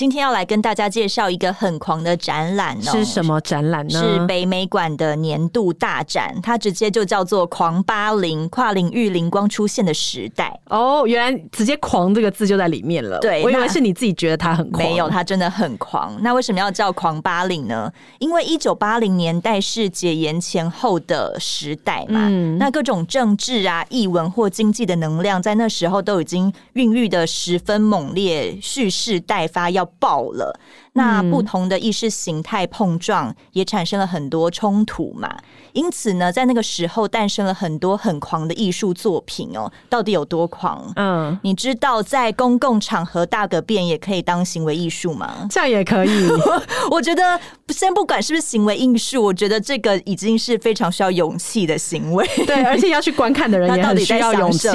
今天要来跟大家介绍一个很狂的展览哦，是什么展览呢？是北美馆的年度大展，它直接就叫做“狂八零”，跨领域灵光出现的时代。哦，原来直接“狂”这个字就在里面了。对，我以为是你自己觉得它很狂，没有，它真的很狂。那为什么要叫“狂八零”呢？因为一九八零年代是解严前后的时代嘛，嗯，那各种政治啊、译文或经济的能量，在那时候都已经孕育的十分猛烈，蓄势待发，要。爆了！那不同的意识形态碰撞，也产生了很多冲突嘛。因此呢，在那个时候诞生了很多很狂的艺术作品哦。到底有多狂？嗯，你知道在公共场合大个便也可以当行为艺术吗？这样也可以。我觉得先不管是不是行为艺术，我觉得这个已经是非常需要勇气的行为。对，而且要去观看的人 也很需要勇气。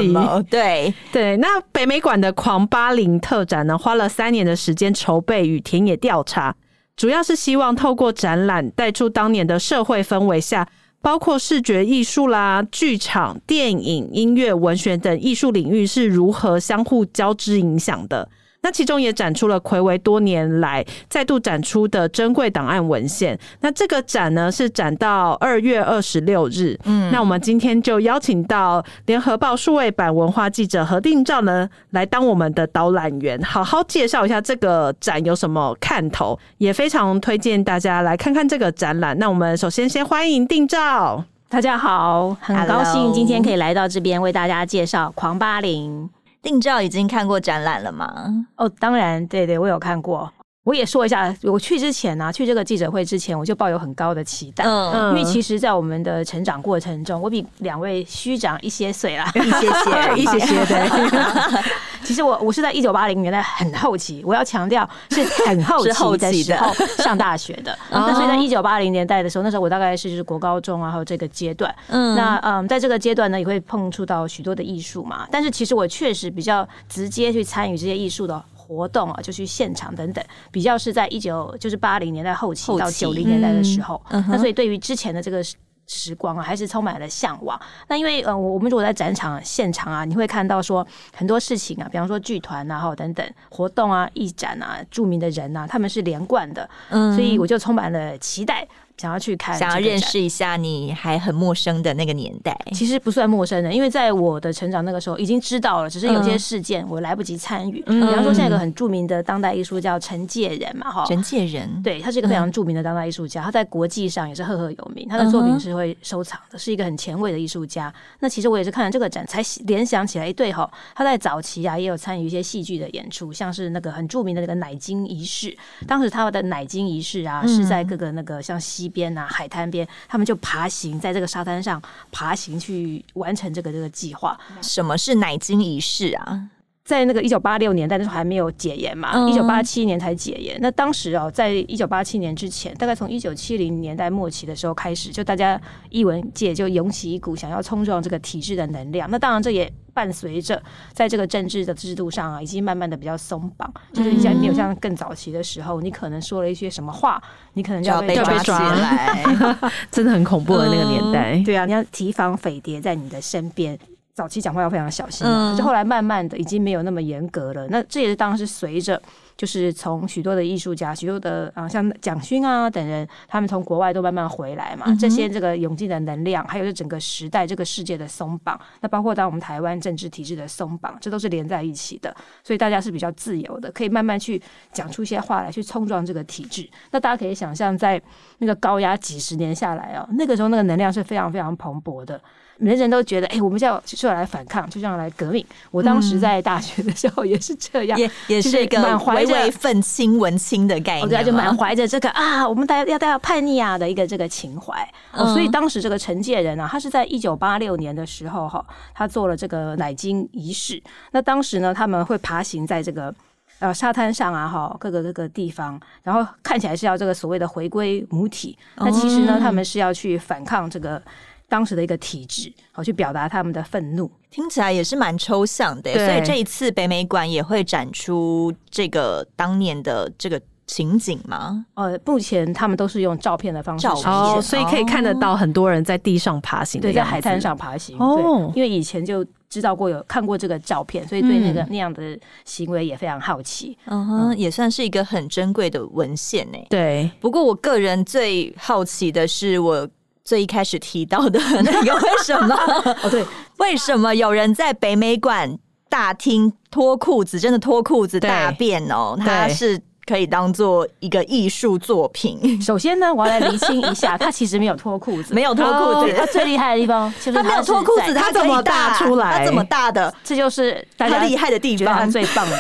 对对。那北美馆的狂巴林特展呢，花了三年的时间筹备与田野调调查，主要是希望透过展览带出当年的社会氛围下，包括视觉艺术啦、剧场、电影、音乐、文学等艺术领域是如何相互交织影响的。那其中也展出了魁违多年来再度展出的珍贵档案文献。那这个展呢，是展到二月二十六日。嗯，那我们今天就邀请到联合报数位版文化记者何定照呢，来当我们的导览员，好好介绍一下这个展有什么看头，也非常推荐大家来看看这个展览。那我们首先先欢迎定照，大家好，很高兴今天可以来到这边为大家介绍狂八零。定照已经看过展览了吗？哦，当然，对对，我有看过。我也说一下，我去之前呢、啊，去这个记者会之前，我就抱有很高的期待。嗯，因为其实，在我们的成长过程中，我比两位虚长一些岁啦，一些些，一些些。对，其实我我是在一九八零年代很后期，我要强调是很后期的时候 上大学的。那所以在一九八零年代的时候，那时候我大概是就是国高中啊，还有这个阶段。嗯，那嗯，在这个阶段呢，也会碰触到许多的艺术嘛。但是其实我确实比较直接去参与这些艺术的。活动啊，就去现场等等，比较是在一九就是八零年代后期到九零年代的时候，嗯、那所以对于之前的这个时光啊，还是充满了向往。那因为呃，我们如果在展场现场啊，你会看到说很多事情啊，比方说剧团啊，哈等等活动啊、艺展啊、著名的人啊，他们是连贯的，嗯，所以我就充满了期待。想要去看，想要认识一下你还很陌生的那个年代，其实不算陌生的，因为在我的成长那个时候已经知道了，只是有些事件我来不及参与。嗯、比方说，现在有个很著名的当代艺术叫陈介仁嘛，哈，陈介仁，对，他是一个非常著名的当代艺术家，他在国际上也是赫赫有名，他的作品是会收藏的，是一个很前卫的艺术家。那其实我也是看了这个展才联想起来，对哈，他在早期啊也有参与一些戏剧的演出，像是那个很著名的那个奶金仪式，当时他的奶金仪式啊是在各个那个像西一边啊海滩。边，他们就爬行在这个沙滩上爬行去完成这个这个计划。什么是奶金仪式啊？在那个一九八六年代那时候还没有解严嘛，一九八七年才解严。那当时哦，在一九八七年之前，大概从一九七零年代末期的时候开始，就大家艺文界就涌起一股想要冲撞这个体制的能量。那当然，这也伴随着在这个政治的制度上啊，已经慢慢的比较松绑，就是已经没有像更早期的时候，你可能说了一些什么话，你可能就要被抓起来，真的很恐怖的那个年代。对啊，你要提防匪谍在你的身边。早期讲话要非常小心，可是后来慢慢的已经没有那么严格了。那这也是当时随着，就是从许多的艺术家、许多的啊，像蒋勋啊等人，他们从国外都慢慢回来嘛。这些这个涌进的能量，还有这整个时代、这个世界的松绑，那包括当我们台湾政治体制的松绑，这都是连在一起的。所以大家是比较自由的，可以慢慢去讲出一些话来，去冲撞这个体制。那大家可以想象，在那个高压几十年下来哦，那个时候那个能量是非常非常蓬勃的。人人都觉得，哎、欸，我们就要就要来反抗，就这样来革命。我当时在大学的时候也是这样，也也是一个满怀着愤青文青的概念，对，就满怀着这个啊，我们大家要大家叛逆啊的一个这个情怀。哦，所以当时这个陈介仁啊，他是在一九八六年的时候哈，他做了这个奶金仪式。那当时呢，他们会爬行在这个呃沙滩上啊，哈，各个各个地方，然后看起来是要这个所谓的回归母体。那其实呢，他们是要去反抗这个。当时的一个体质，好去表达他们的愤怒。听起来也是蛮抽象的，所以这一次北美馆也会展出这个当年的这个。情景吗？呃，目前他们都是用照片的方式照片，所以可以看得到很多人在地上爬行，对，在海滩上爬行。哦，因为以前就知道过有看过这个照片，所以对那个那样的行为也非常好奇。嗯哼，也算是一个很珍贵的文献呢。对，不过我个人最好奇的是，我最一开始提到的 那个为什么？哦，对，为什么有人在北美馆大厅脱裤子，真的脱裤子大便哦？他是。可以当做一个艺术作品。首先呢，我要来厘清一下，他其实没有脱裤子，没有脱裤子。他最厉害的地方，他没有脱裤子，他怎么大出来？他怎么大的？这就是他厉害的地方，他最棒的，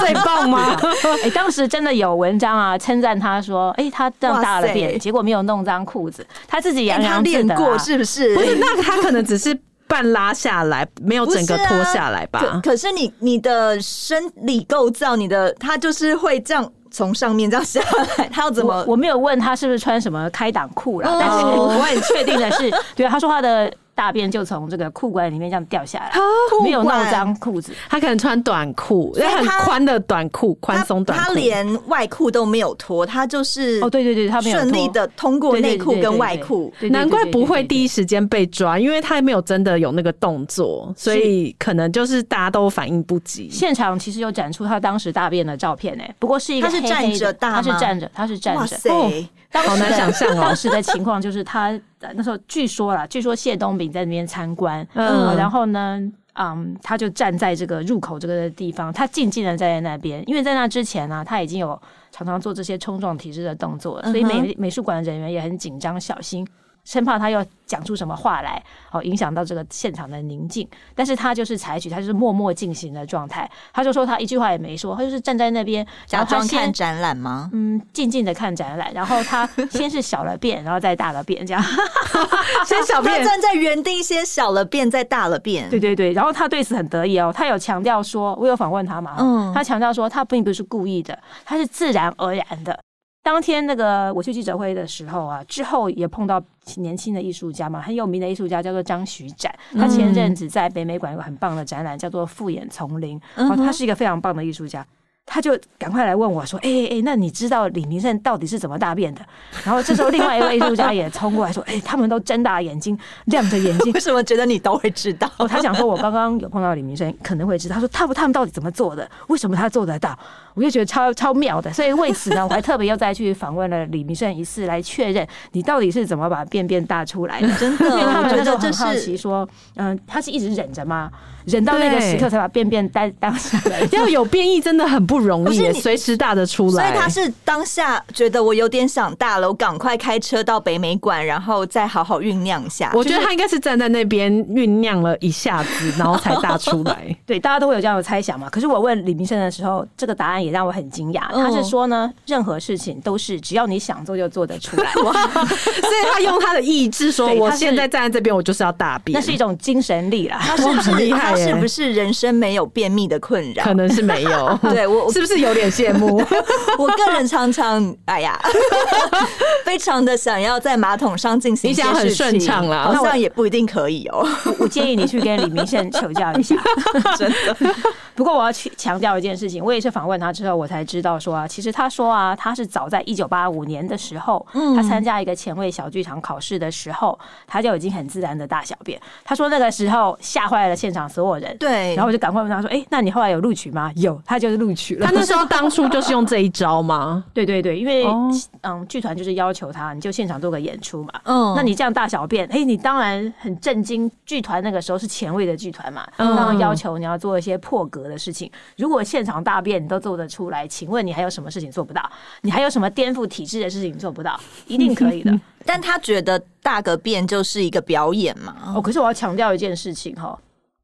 最棒吗？哎，当时真的有文章啊，称赞他说，哎，他这样大了便，结果没有弄脏裤子，他自己洋洋自得。过是不是？不是，那他可能只是半拉下来，没有整个脱下来吧？可是你你的生理构造，你的他就是会这样从上面这样下来，他要怎么？我没有问他是不是穿什么开裆裤了，但是我很确定的是，对，他说他的。大便就从这个裤管里面这样掉下来，没有弄脏裤子。他可能穿短裤，因为很宽的短裤，宽松短裤。他连外裤都没有脱，他就是哦，对对对，他没有顺利的通过内裤跟外裤，难怪不会第一时间被抓，因为他没有真的有那个动作，所以可能就是大家都反应不及。现场其实有展出他当时大便的照片呢，不过是一个他是站着大，他是站着，他是站着。好难想象哦！当时的情况就是他那时候据说啦，据说谢东炳在那边参观，嗯，然后呢，嗯，他就站在这个入口这个地方，他静静的站在那边，因为在那之前呢，他已经有常常做这些冲撞体质的动作，所以美美术馆的人员也很紧张小心。生怕他要讲出什么话来，哦，影响到这个现场的宁静。但是他就是采取，他就是默默进行的状态。他就说他一句话也没说，他就是站在那边假装看展览吗？嗯，静静的看展览。然后他先是小了便，然后再大了便，这样。先小便，站在原地，先小了便，再大了便。对对对。然后他对此很得意哦，他有强调说，我有访问他嘛，嗯，他强调说他并不是故意的，他是自然而然的。当天那个我去记者会的时候啊，之后也碰到年轻的艺术家嘛，很有名的艺术家叫做张徐展，他前阵子在北美馆有个很棒的展览，叫做《复眼丛林》，然后他是一个非常棒的艺术家。他就赶快来问我说：“哎、欸、哎、欸，那你知道李明胜到底是怎么大便的？”然后这时候，另外一位艺术家也冲过来说：“哎、欸，他们都睁大眼睛，亮着眼睛，为什么觉得你都会知道？”哦，他想说：“我刚刚有碰到李明胜，可能会知道。”他说：“他们他们到底怎么做的？为什么他做得到？”我就觉得超超妙的。所以为此呢，我还特别又再去访问了李明胜一次，来确认你到底是怎么把便便大出来的。真的，因为他们那时候很好奇说：“嗯，他是一直忍着吗？”忍到那个时刻才把便便带当下来，要有便意真的很不容易，随时大的出来。所以他是当下觉得我有点想大了，我赶快开车到北美馆，然后再好好酝酿一下。我觉得他应该是站在那边酝酿了一下子，然后才大出来。对，大家都会有这样的猜想嘛。可是我问李明胜的时候，这个答案也让我很惊讶。他是说呢，任何事情都是只要你想做就做得出来。哇！所以他用他的意志说，我现在站在这边，我就是要大便。那是一种精神力啦。他是很厉是不是人？生没有便秘的困扰，可能是没有。对我 是不是有点羡慕？我个人常常哎呀，非常的想要在马桶上进行一些事情，你想很顺畅啦，好像也不一定可以哦。我建议你去跟李明宪求教一下，真的。不过我要去强调一件事情，我也是访问他之后，我才知道说啊，其实他说啊，他是早在一九八五年的时候，嗯，他参加一个前卫小剧场考试的时候，他就已经很自然的大小便。他说那个时候吓坏了现场所有人，对。然后我就赶快问他说：“哎、欸，那你后来有录取吗？”有，他就是录取了。他那时候 当初就是用这一招吗？对对对，因为、哦、嗯，剧团就是要求他，你就现场做个演出嘛。嗯，那你这样大小便，哎、欸，你当然很震惊。剧团那个时候是前卫的剧团嘛，当然要求你要做一些破格的事情。如果现场大便你都做得出来，请问你还有什么事情做不到？你还有什么颠覆体制的事情做不到？一定可以的。但他觉得大个便就是一个表演嘛。哦，可是我要强调一件事情哈。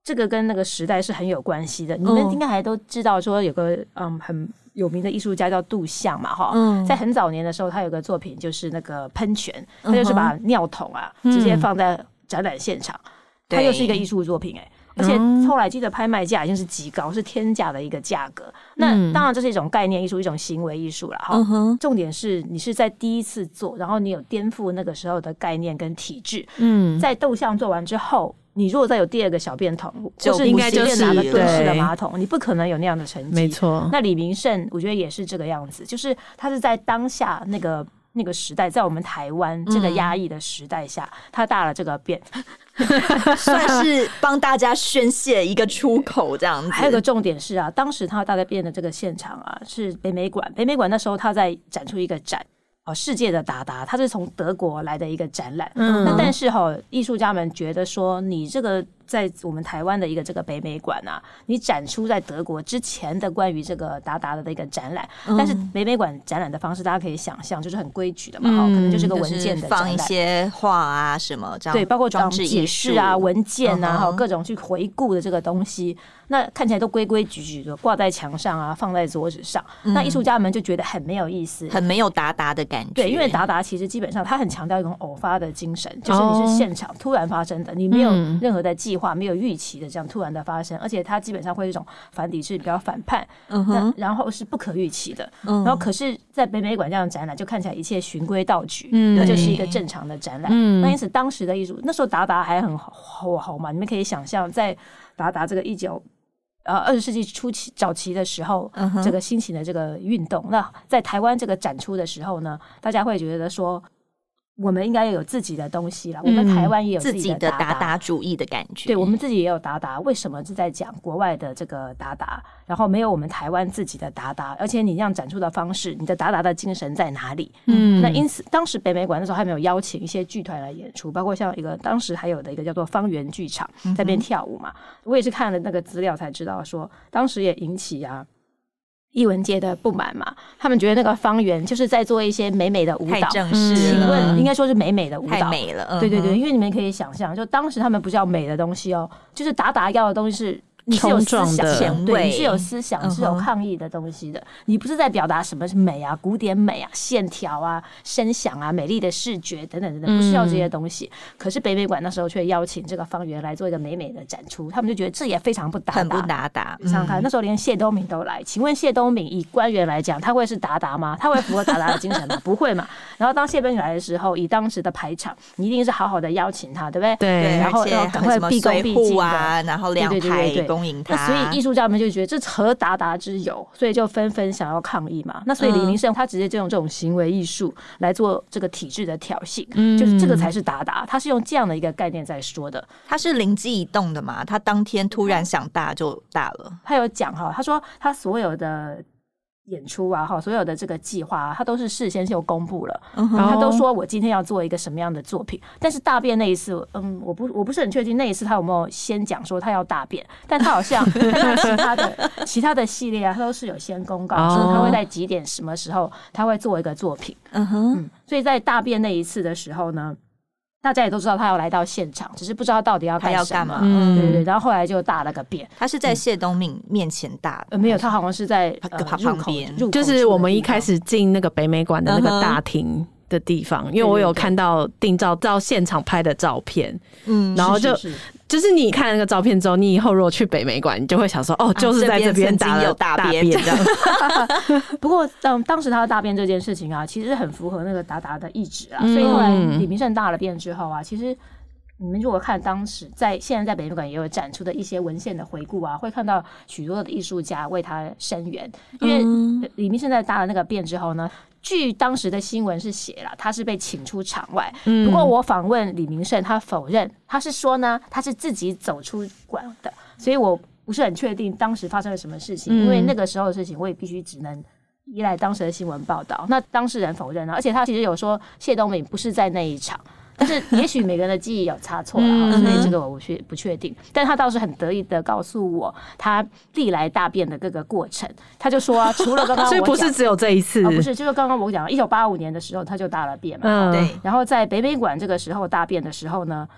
这个跟那个时代是很有关系的，你们应该还都知道，说有个嗯很有名的艺术家叫杜象嘛，哈，在很早年的时候，他有个作品就是那个喷泉，他就是把尿桶啊直接放在展览现场，他又是一个艺术作品哎。而且后来记得拍卖价已经是极高，是天价的一个价格。那当然这是一种概念艺术，一种行为艺术了哈。重点是你是在第一次做，然后你有颠覆那个时候的概念跟体制。嗯，在斗像做完之后，你如果再有第二个小便桶，就是应该就是拿个蹲式的马桶，你不可能有那样的成绩。没错。那李明胜，我觉得也是这个样子，就是他是在当下那个。那个时代，在我们台湾这个压抑的时代下，嗯、他大了这个便，算是帮大家宣泄一个出口，这样子。还有个重点是啊，当时他大概变的这个现场啊，是北美馆。北美馆那时候他在展出一个展。哦世界的达达，他是从德国来的一个展览。嗯，那但是哈，艺术家们觉得说，你这个在我们台湾的一个这个北美馆啊，你展出在德国之前的关于这个达达的一个展览。嗯、但是北美馆展览的方式，大家可以想象，就是很规矩的嘛，哈、嗯，可能就是个文件的放一些画啊什么这样。对，包括装置解释啊、文件啊，还有各种去回顾的这个东西。那看起来都规规矩矩的，挂在墙上啊，放在桌子上。嗯、那艺术家们就觉得很没有意思，很没有达达的感觉。对，因为达达其实基本上他很强调一种偶发的精神，就是你是现场突然发生的，哦、你没有任何的计划，嗯、没有预期的这样突然的发生，而且它基本上会是一种反抵制，比较反叛。嗯哼。然后是不可预期的。嗯。然后可是，在北美馆这样的展览，就看起来一切循规蹈矩，嗯，那就是一个正常的展览。嗯。那因此，当时的艺术，那时候达达还很火红嘛，你们可以想象，在达达这个一九。呃，二十世纪初期早期的时候，uh huh. 这个新型的这个运动，那在台湾这个展出的时候呢，大家会觉得说。我们应该要有自己的东西了。我们台湾也有自己的达达主义的感觉。对，我们自己也有达达。为什么是在讲国外的这个达达，然后没有我们台湾自己的达达？而且你这样展出的方式，你的达达的精神在哪里？嗯，那因此当时北美馆的时候还没有邀请一些剧团来演出，包括像一个当时还有的一个叫做方圆剧场在那边跳舞嘛。我也是看了那个资料才知道说，当时也引起啊。艺文界的不满嘛，他们觉得那个方圆就是在做一些美美的舞蹈，太正式。请问应该说是美美的舞蹈，太美了。嗯、对对对，因为你们可以想象，就当时他们不是要美的东西哦，就是达达要的东西是。你是有思想，对，你是有思想，你是有抗议的东西的。你不是在表达什么是美啊，古典美啊，线条啊，声响啊，美丽的视觉等等等等，不需要这些东西。可是北美馆那时候却邀请这个方圆来做一个美美的展出，他们就觉得这也非常不达达，很不达达。你想想看，那时候连谢东闵都来，请问谢东闵以官员来讲，他会是达达吗？他会符合达达的精神吗？不会嘛。然后当谢东闵来的时候，以当时的排场，你一定是好好的邀请他，对不对？对。然后要赶快毕恭毕敬啊，然后两排恭迎他。所以。艺术家们就觉得这何达达之有，所以就纷纷想要抗议嘛。那所以李明胜他直接就用这种行为艺术来做这个体制的挑衅，嗯、就是这个才是达达。他是用这样的一个概念在说的。他是灵机一动的嘛？他当天突然想大就大了。他有讲哈，他说他所有的。演出啊，哈，所有的这个计划啊，他都是事先就公布了，然后他都说我今天要做一个什么样的作品。但是大便那一次，嗯，我不我不是很确定那一次他有没有先讲说他要大便，但他好像他 其他的其他的系列啊，他都是有先公告说他会在几点什么时候他会做一个作品。嗯哼，所以在大便那一次的时候呢。大家也都知道他要来到现场，只是不知道到底要干什么。嗯，对对。然后后来就大了个便，他是在谢东敏面前大的，没有，他好像是在旁边，就是我们一开始进那个北美馆的那个大厅的地方，因为我有看到定照到现场拍的照片，嗯，然后就就是你看那个照片之后，你以后如果去北美馆，你就会想说，哦，就是在这边打了大便这样。不过，当当时他的大便这件事情啊，其实很符合那个达达的意志啊。所以后来李明胜大了便之后啊，其实你们如果看当时在现在在北美馆也有展出的一些文献的回顾啊，会看到许多的艺术家为他声援，因为李明胜在搭了那个便之后呢。据当时的新闻是写了，他是被请出场外。不过我访问李明胜，他否认，他是说呢，他是自己走出馆的，所以我不是很确定当时发生了什么事情，因为那个时候的事情，我也必须只能依赖当时的新闻报道。那当事人否认了，而且他其实有说谢东敏不是在那一场。但是也许每个人的记忆有差错了，所以这个我不确不确定。但他倒是很得意的告诉我他历来大便的各个过程。他就说，除了刚刚所以不是只有这一次，不是，就是刚刚我讲，一九八五年的时候他就大了便嘛。对。然后在北美馆这个时候大便的时候呢，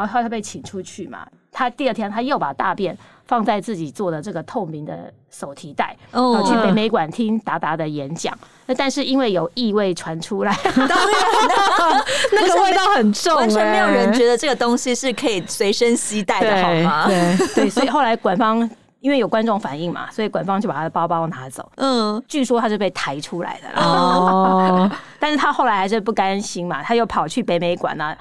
然后他被请出去嘛，他第二天他又把大便放在自己做的这个透明的手提袋，哦，然后去北美馆听达达的演讲。那但是因为有异味传出来，当然 那个味道很重，完全没有人觉得这个东西是可以随身携带的，好吗？对 对，所以后来馆方因为有观众反应嘛，所以馆方就把他的包包拿走。嗯，据说他是被抬出来的哦，但是他后来还是不甘心嘛，他又跑去北美馆啊。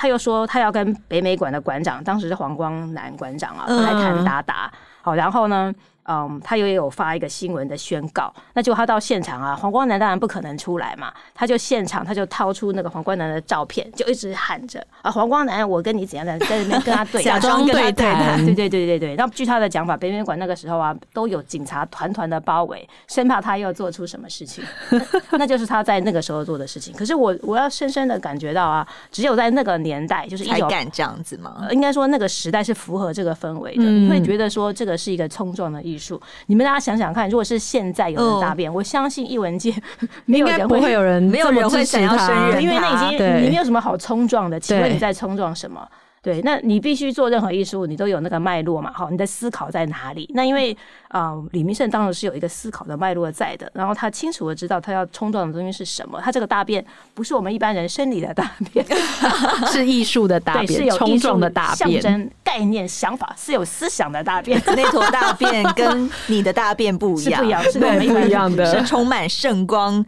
他又说，他要跟北美馆的馆长，当时是黄光南馆长啊，来谈达达。好，然后呢？嗯，他也有发一个新闻的宣告，那就他到现场啊，黄光南当然不可能出来嘛，他就现场他就掏出那个黄光南的照片，就一直喊着啊，黄光南，我跟你怎样的在那边跟他对假装对谈，对对对对对。那据他的讲法，北美馆那个时候啊，都有警察团团的包围，生怕他又做出什么事情，那就是他在那个时候做的事情。可是我我要深深的感觉到啊，只有在那个年代，就是一才敢这样子吗？应该说那个时代是符合这个氛围的，你会觉得说这个是一个冲撞的艺术。你们大家想想看，如果是现在有人大便，我相信艺文界 没有人不会有人，没有人会想要声援，因为那已经你没有什么好冲撞的。请问你在冲撞什么？对，那你必须做任何艺术，你都有那个脉络嘛？好，你的思考在哪里？那因为啊、呃，李明胜当时是有一个思考的脉络在的，然后他清楚的知道他要冲撞的东西是什么。他这个大便不是我们一般人生理的大便，是艺术的大便，是有冲撞的大便，象征概念想法是有思想的大便。那坨大便跟你的大便不一样，是不一样的，是充满圣光。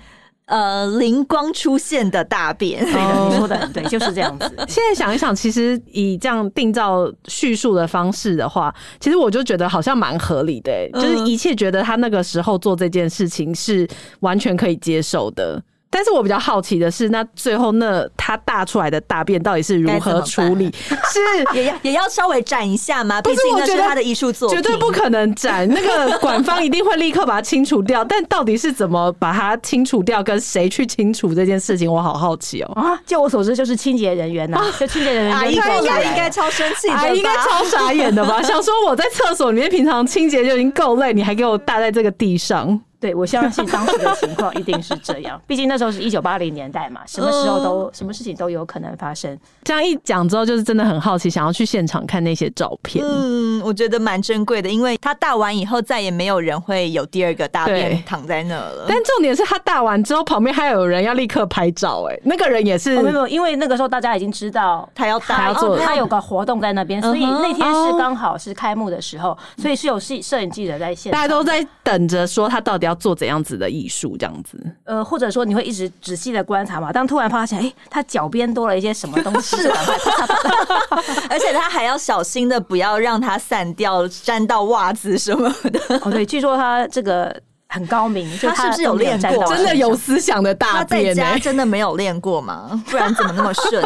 呃，灵光出现的大便，对的，你说的对，就是这样子。现在想一想，其实以这样定造叙述的方式的话，其实我就觉得好像蛮合理的，嗯，就是一切觉得他那个时候做这件事情是完全可以接受的。但是我比较好奇的是，那最后那他大出来的大便到底是如何处理？是 也要也要稍微展一下吗？毕竟那是他的艺术作品，绝对不可能展。那个管方一定会立刻把它清除掉。但到底是怎么把它清除掉，跟谁去清除这件事情，我好好奇哦。啊，就我所知，就是清洁人员呐、啊，就清洁人员应该应该应该超生气，啊，应该超傻眼的吧？想说我在厕所里面平常清洁就已经够累，你还给我搭在这个地上。对，我相信当时的情况一定是这样。毕竟那时候是一九八零年代嘛，什么时候都、呃、什么事情都有可能发生。这样一讲之后，就是真的很好奇，想要去现场看那些照片。嗯，我觉得蛮珍贵的，因为他大完以后，再也没有人会有第二个大便躺在那了。但重点是他大完之后，旁边还有人要立刻拍照、欸。哎，那个人也是、哦、没有，因为那个时候大家已经知道他要他要做，他有个活动在那边，所以那天是刚好是开幕的时候，所以是有摄摄影记者在现场，大家都在等着说他到底要做怎样子的。艺术这样子，呃，或者说你会一直仔细的观察嘛？当突然发现，哎、欸，他脚边多了一些什么东西，而且他还要小心的不要让它散掉，沾到袜子什么的。哦，对，据说他这个很高明，他，他是不是有练过？真的有思想的大便、欸？他在家真的没有练过吗？不然怎么那么顺？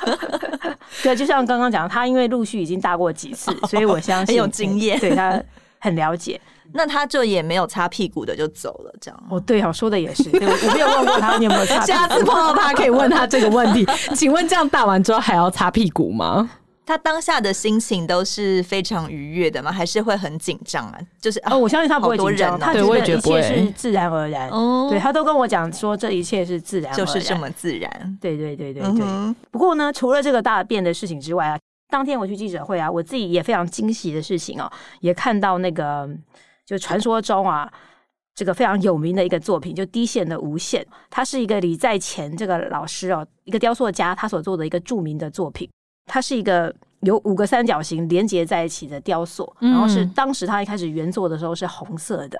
对，就像刚刚讲，他因为陆续已经大过几次，所以我相信很有经验，对他很了解。那他就也没有擦屁股的就走了，这样哦，对哦，说的也是，对，我没有问过他你有没有擦屁股。下次碰到他可以问他这个问题，请问这样大完之后还要擦屁股吗？他当下的心情都是非常愉悦的吗？还是会很紧张啊？就是哦，我相信他不会紧张，他觉得一切是自然而然。哦，对，他都跟我讲说这一切是自然然，就是这么自然。对对对对对，对。嗯、不过呢，除了这个大便的事情之外啊，当天我去记者会啊，我自己也非常惊喜的事情哦，也看到那个。就传说中啊，这个非常有名的一个作品，就低线的无限，它是一个李在前这个老师哦，一个雕塑家他所做的一个著名的作品。它是一个有五个三角形连接在一起的雕塑，然后是当时他一开始原作的时候是红色的。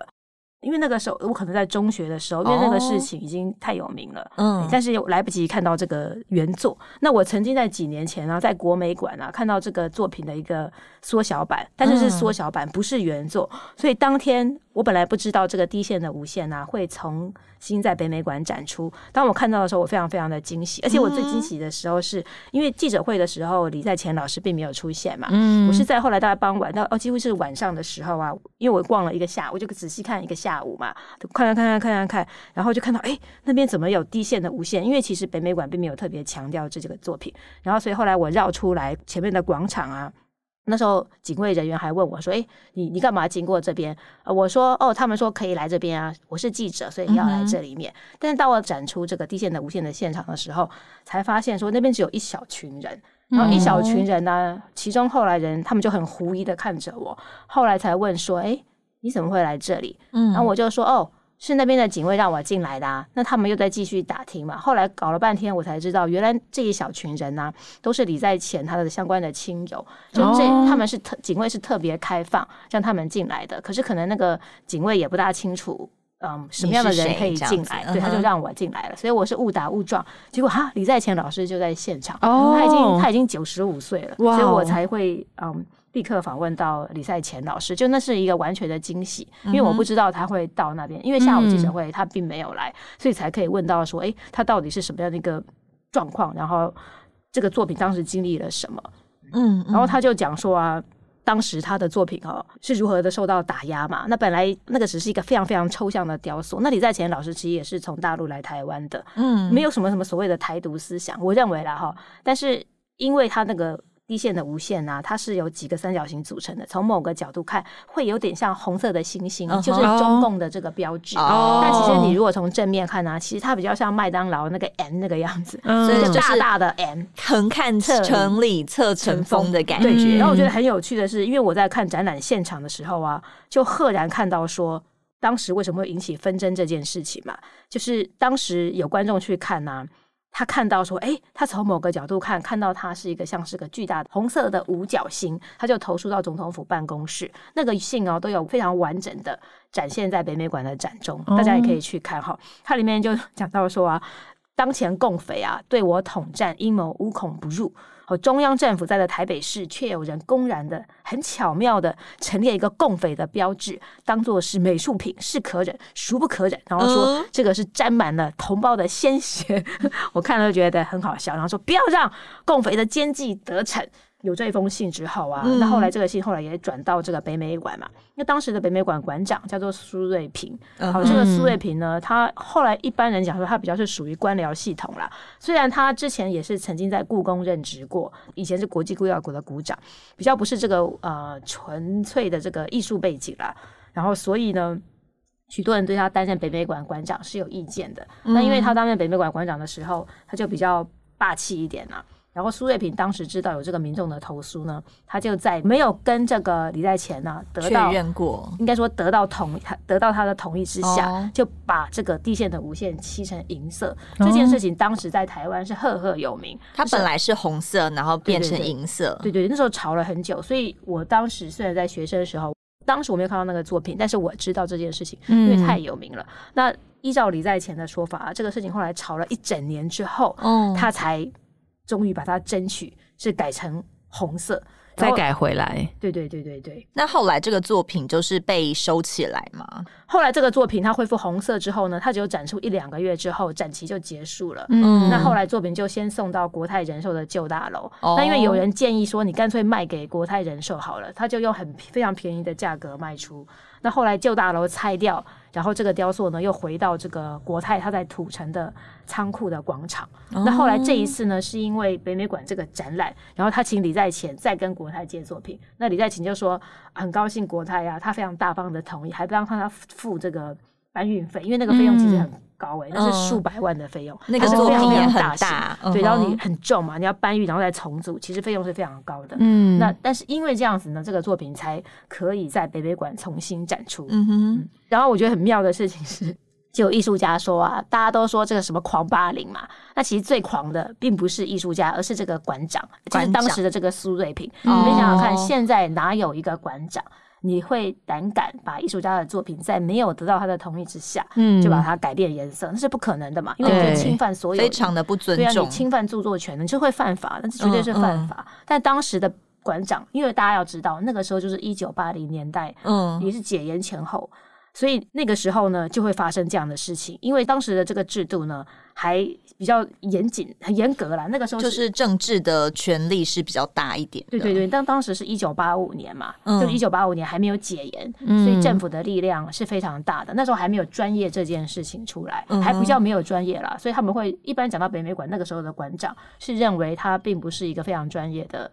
因为那个时候我可能在中学的时候，因为那个事情已经太有名了，嗯，但是又来不及看到这个原作。那我曾经在几年前啊，在国美馆啊看到这个作品的一个缩小版，但是是缩小版，不是原作，所以当天。我本来不知道这个低线的无限啊会重新在北美馆展出。当我看到的时候，我非常非常的惊喜。而且我最惊喜的时候是因为记者会的时候，李在前老师并没有出现嘛。嗯，我是在后来大概傍晚到哦，几乎是晚上的时候啊，因为我逛了一个下午，我就仔细看一个下午嘛，看看看看看看看，然后就看到哎，那边怎么有低线的无线？因为其实北美馆并没有特别强调这几个作品。然后所以后来我绕出来前面的广场啊。那时候警卫人员还问我说：“哎，你你干嘛经过这边？”我说：“哦，他们说可以来这边啊，我是记者，所以要来这里面。嗯”但是到我展出这个地线的无线的现场的时候，才发现说那边只有一小群人，然后一小群人呢、啊，其中后来人他们就很狐疑的看着我，后来才问说：“哎，你怎么会来这里？”嗯，然后我就说：“哦。”是那边的警卫让我进来的啊，那他们又在继续打听嘛。后来搞了半天，我才知道，原来这一小群人呢、啊，都是李在前他的相关的亲友，就这他们是特警卫是特别开放让他们进来的。可是可能那个警卫也不大清楚，嗯，什么样的人可以进来，对，他就让我进来了。所以我是误打误撞，结果哈，李在前老师就在现场，哦他已经他已经九十五岁了，所以我才会嗯。立刻访问到李赛前老师，就那是一个完全的惊喜，因为我不知道他会到那边，因为下午记者会他并没有来，所以才可以问到说，哎，他到底是什么样的一个状况？然后这个作品当时经历了什么？嗯，然后他就讲说啊，当时他的作品哦是如何的受到打压嘛。那本来那个只是一个非常非常抽象的雕塑，那李在前老师其实也是从大陆来台湾的，嗯，没有什么什么所谓的台独思想，我认为啦哈，但是因为他那个。地线的无限啊，它是由几个三角形组成的。从某个角度看，会有点像红色的星星，uh -huh. 就是中共的这个标志。Oh. 但其实你如果从正面看呢、啊，其实它比较像麦当劳那个 M 那个样子，所、uh、以 -huh. 大大的 M，横看成里侧成峰的感觉。对，然后我觉得很有趣的是，因为我在看展览现场的时候啊，就赫然看到说，当时为什么会引起纷争这件事情嘛，就是当时有观众去看呐、啊。他看到说，哎，他从某个角度看，看到它是一个像是个巨大的红色的五角星，他就投诉到总统府办公室。那个信哦，都有非常完整的展现在北美馆的展中，大家也可以去看哈。它里面就讲到说啊，当前共匪啊对我统战阴谋无孔不入。中央政府在的台北市，却有人公然的、很巧妙的陈列一个共匪的标志，当做是美术品，是可忍，孰不可忍。然后说这个是沾满了同胞的鲜血，我看了觉得很好笑。然后说不要让共匪的奸计得逞。有这一封信之后啊，那后来这个信后来也转到这个北美馆嘛。那当时的北美馆馆长叫做苏瑞平，好，这个苏瑞平呢，他后来一般人讲说他比较是属于官僚系统啦。虽然他之前也是曾经在故宫任职过，以前是国际估价股的股长，比较不是这个呃纯粹的这个艺术背景啦。然后所以呢，许多人对他担任北美馆馆长是有意见的。那因为他担任北美馆馆长的时候，他就比较霸气一点啦。然后苏瑞平当时知道有这个民众的投诉呢，他就在没有跟这个李在前呢得到确认过，应该说得到同他得到他的同意之下，哦，就把这个地线的无线漆成银色，哦。这件事情当时在台湾是赫赫有名。它本来是红色，然后变成银色。对对，对对，那时候吵了很久。所以我当时虽然在学生的时候，当时我没有看到那个作品，但是我知道这件事情，因为太有名了。嗯、那依照李在前的说法，这个事情后来吵了一整年之后，哦，他才。终于把它争取是改成红色，再改回来。对对对对对。那后来这个作品就是被收起来嘛？后来这个作品它恢复红色之后呢，它只有展出一两个月之后，展期就结束了。嗯。那后来作品就先送到国泰人寿的旧大楼。哦。那因为有人建议说，你干脆卖给国泰人寿好了，他就用很非常便宜的价格卖出。那后来旧大楼拆掉。然后这个雕塑呢，又回到这个国泰他在土城的仓库的广场。那后来这一次呢，是因为北美馆这个展览，然后他请李在前再跟国泰借作品。那李在前就说很高兴国泰呀、啊，他非常大方的同意，还不让他付这个搬运费，因为那个费用其实很高诶、欸嗯，那是数百万的费用。那个作品也很大，对，然后你很重嘛，你要搬运然后再重组，其实费用是非常高的。嗯，那但是因为这样子呢，这个作品才可以在北北馆重新展出。嗯哼。嗯然后我觉得很妙的事情是，就有艺术家说啊，大家都说这个什么狂八零嘛，那其实最狂的并不是艺术家，而是这个馆长，就是当时的这个苏瑞平。你们想想看，现在哪有一个馆长，你会胆敢把艺术家的作品在没有得到他的同意之下，嗯，就把它改变颜色，那是不可能的嘛，因为你侵犯所有，非常的不尊重，对啊，你侵犯著作权，你就会犯法，那绝对是犯法。嗯嗯、但当时的馆长，因为大家要知道，那个时候就是一九八零年代，嗯，也是解严前后。所以那个时候呢，就会发生这样的事情，因为当时的这个制度呢，还比较严谨、很严格啦。那个时候是就是政治的权力是比较大一点。对对对，但当时是一九八五年嘛，嗯、就一九八五年还没有解严、嗯，所以政府的力量是非常大的。那时候还没有专业这件事情出来，嗯、还比较没有专业啦，所以他们会一般讲到北美馆那个时候的馆长，是认为他并不是一个非常专业的。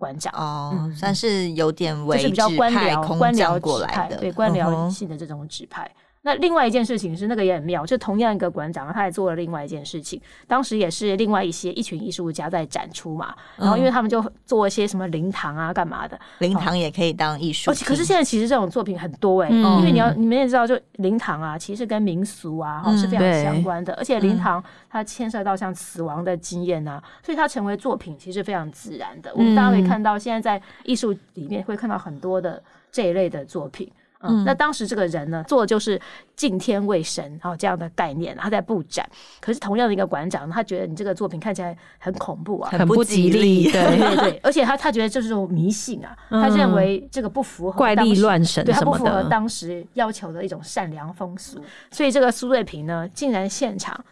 馆长哦、嗯，算是有点为就是比较官僚、官僚过来的，对官僚性的这种指派。那另外一件事情是，那个也很妙，就同样一个馆长，他也做了另外一件事情。当时也是另外一些一群艺术家在展出嘛，然后因为他们就做一些什么灵堂啊，干嘛的，灵堂也可以当艺术。可是现在其实这种作品很多哎、欸，嗯、因为你要你们也知道，就灵堂啊，其实跟民俗啊，是非常相关的。嗯、而且灵堂它牵涉到像死亡的经验啊，所以它成为作品其实非常自然的。我们大家可以看到，现在在艺术里面会看到很多的这一类的作品。嗯，那当时这个人呢，做的就是敬天畏神，然后这样的概念，他在布展。可是同样的一个馆长，他觉得你这个作品看起来很恐怖啊，很不吉利，对对对。而且他他觉得这是种迷信啊，他认为这个不符合怪力乱神，对他不符合当时要求的一种善良风俗。所以这个苏瑞平呢，竟然现场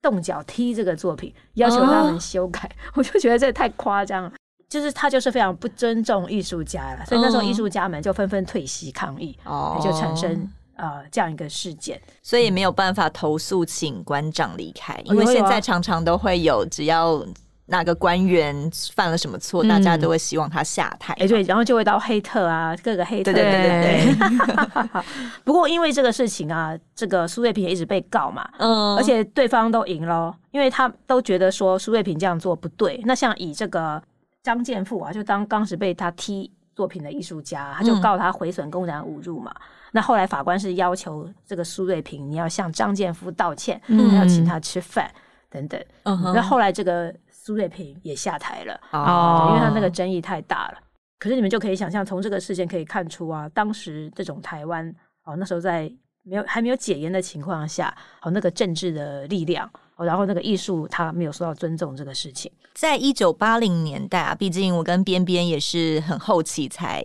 动脚踢这个作品，要求他们修改，我就觉得这太夸张了。就是他就是非常不尊重艺术家了，所以那时候艺术家们就纷纷退席抗议，哦，就产生呃这样一个事件，所以没有办法投诉请馆长离开，因为现在常常都会有，只要哪个官员犯了什么错，大家都会希望他下台，哎对，然后就会到黑特啊，各个黑特，对对对对。不过因为这个事情啊，这个苏瑞平也一直被告嘛，嗯，而且对方都赢了，因为他都觉得说苏瑞平这样做不对。那像以这个。张建富啊，就当当时被他踢作品的艺术家，他就告他毁损、公然侮辱嘛。嗯、那后来法官是要求这个苏瑞平，你要向张建富道歉，嗯、要请他吃饭等等。那后来这个苏瑞平也下台了，哦，因为他那个争议太大了。可是你们就可以想象，从这个事件可以看出啊，当时这种台湾哦，那时候在没有还没有解严的情况下，哦，那个政治的力量。然后那个艺术他没有受到尊重这个事情，在一九八零年代啊，毕竟我跟边边也是很后期才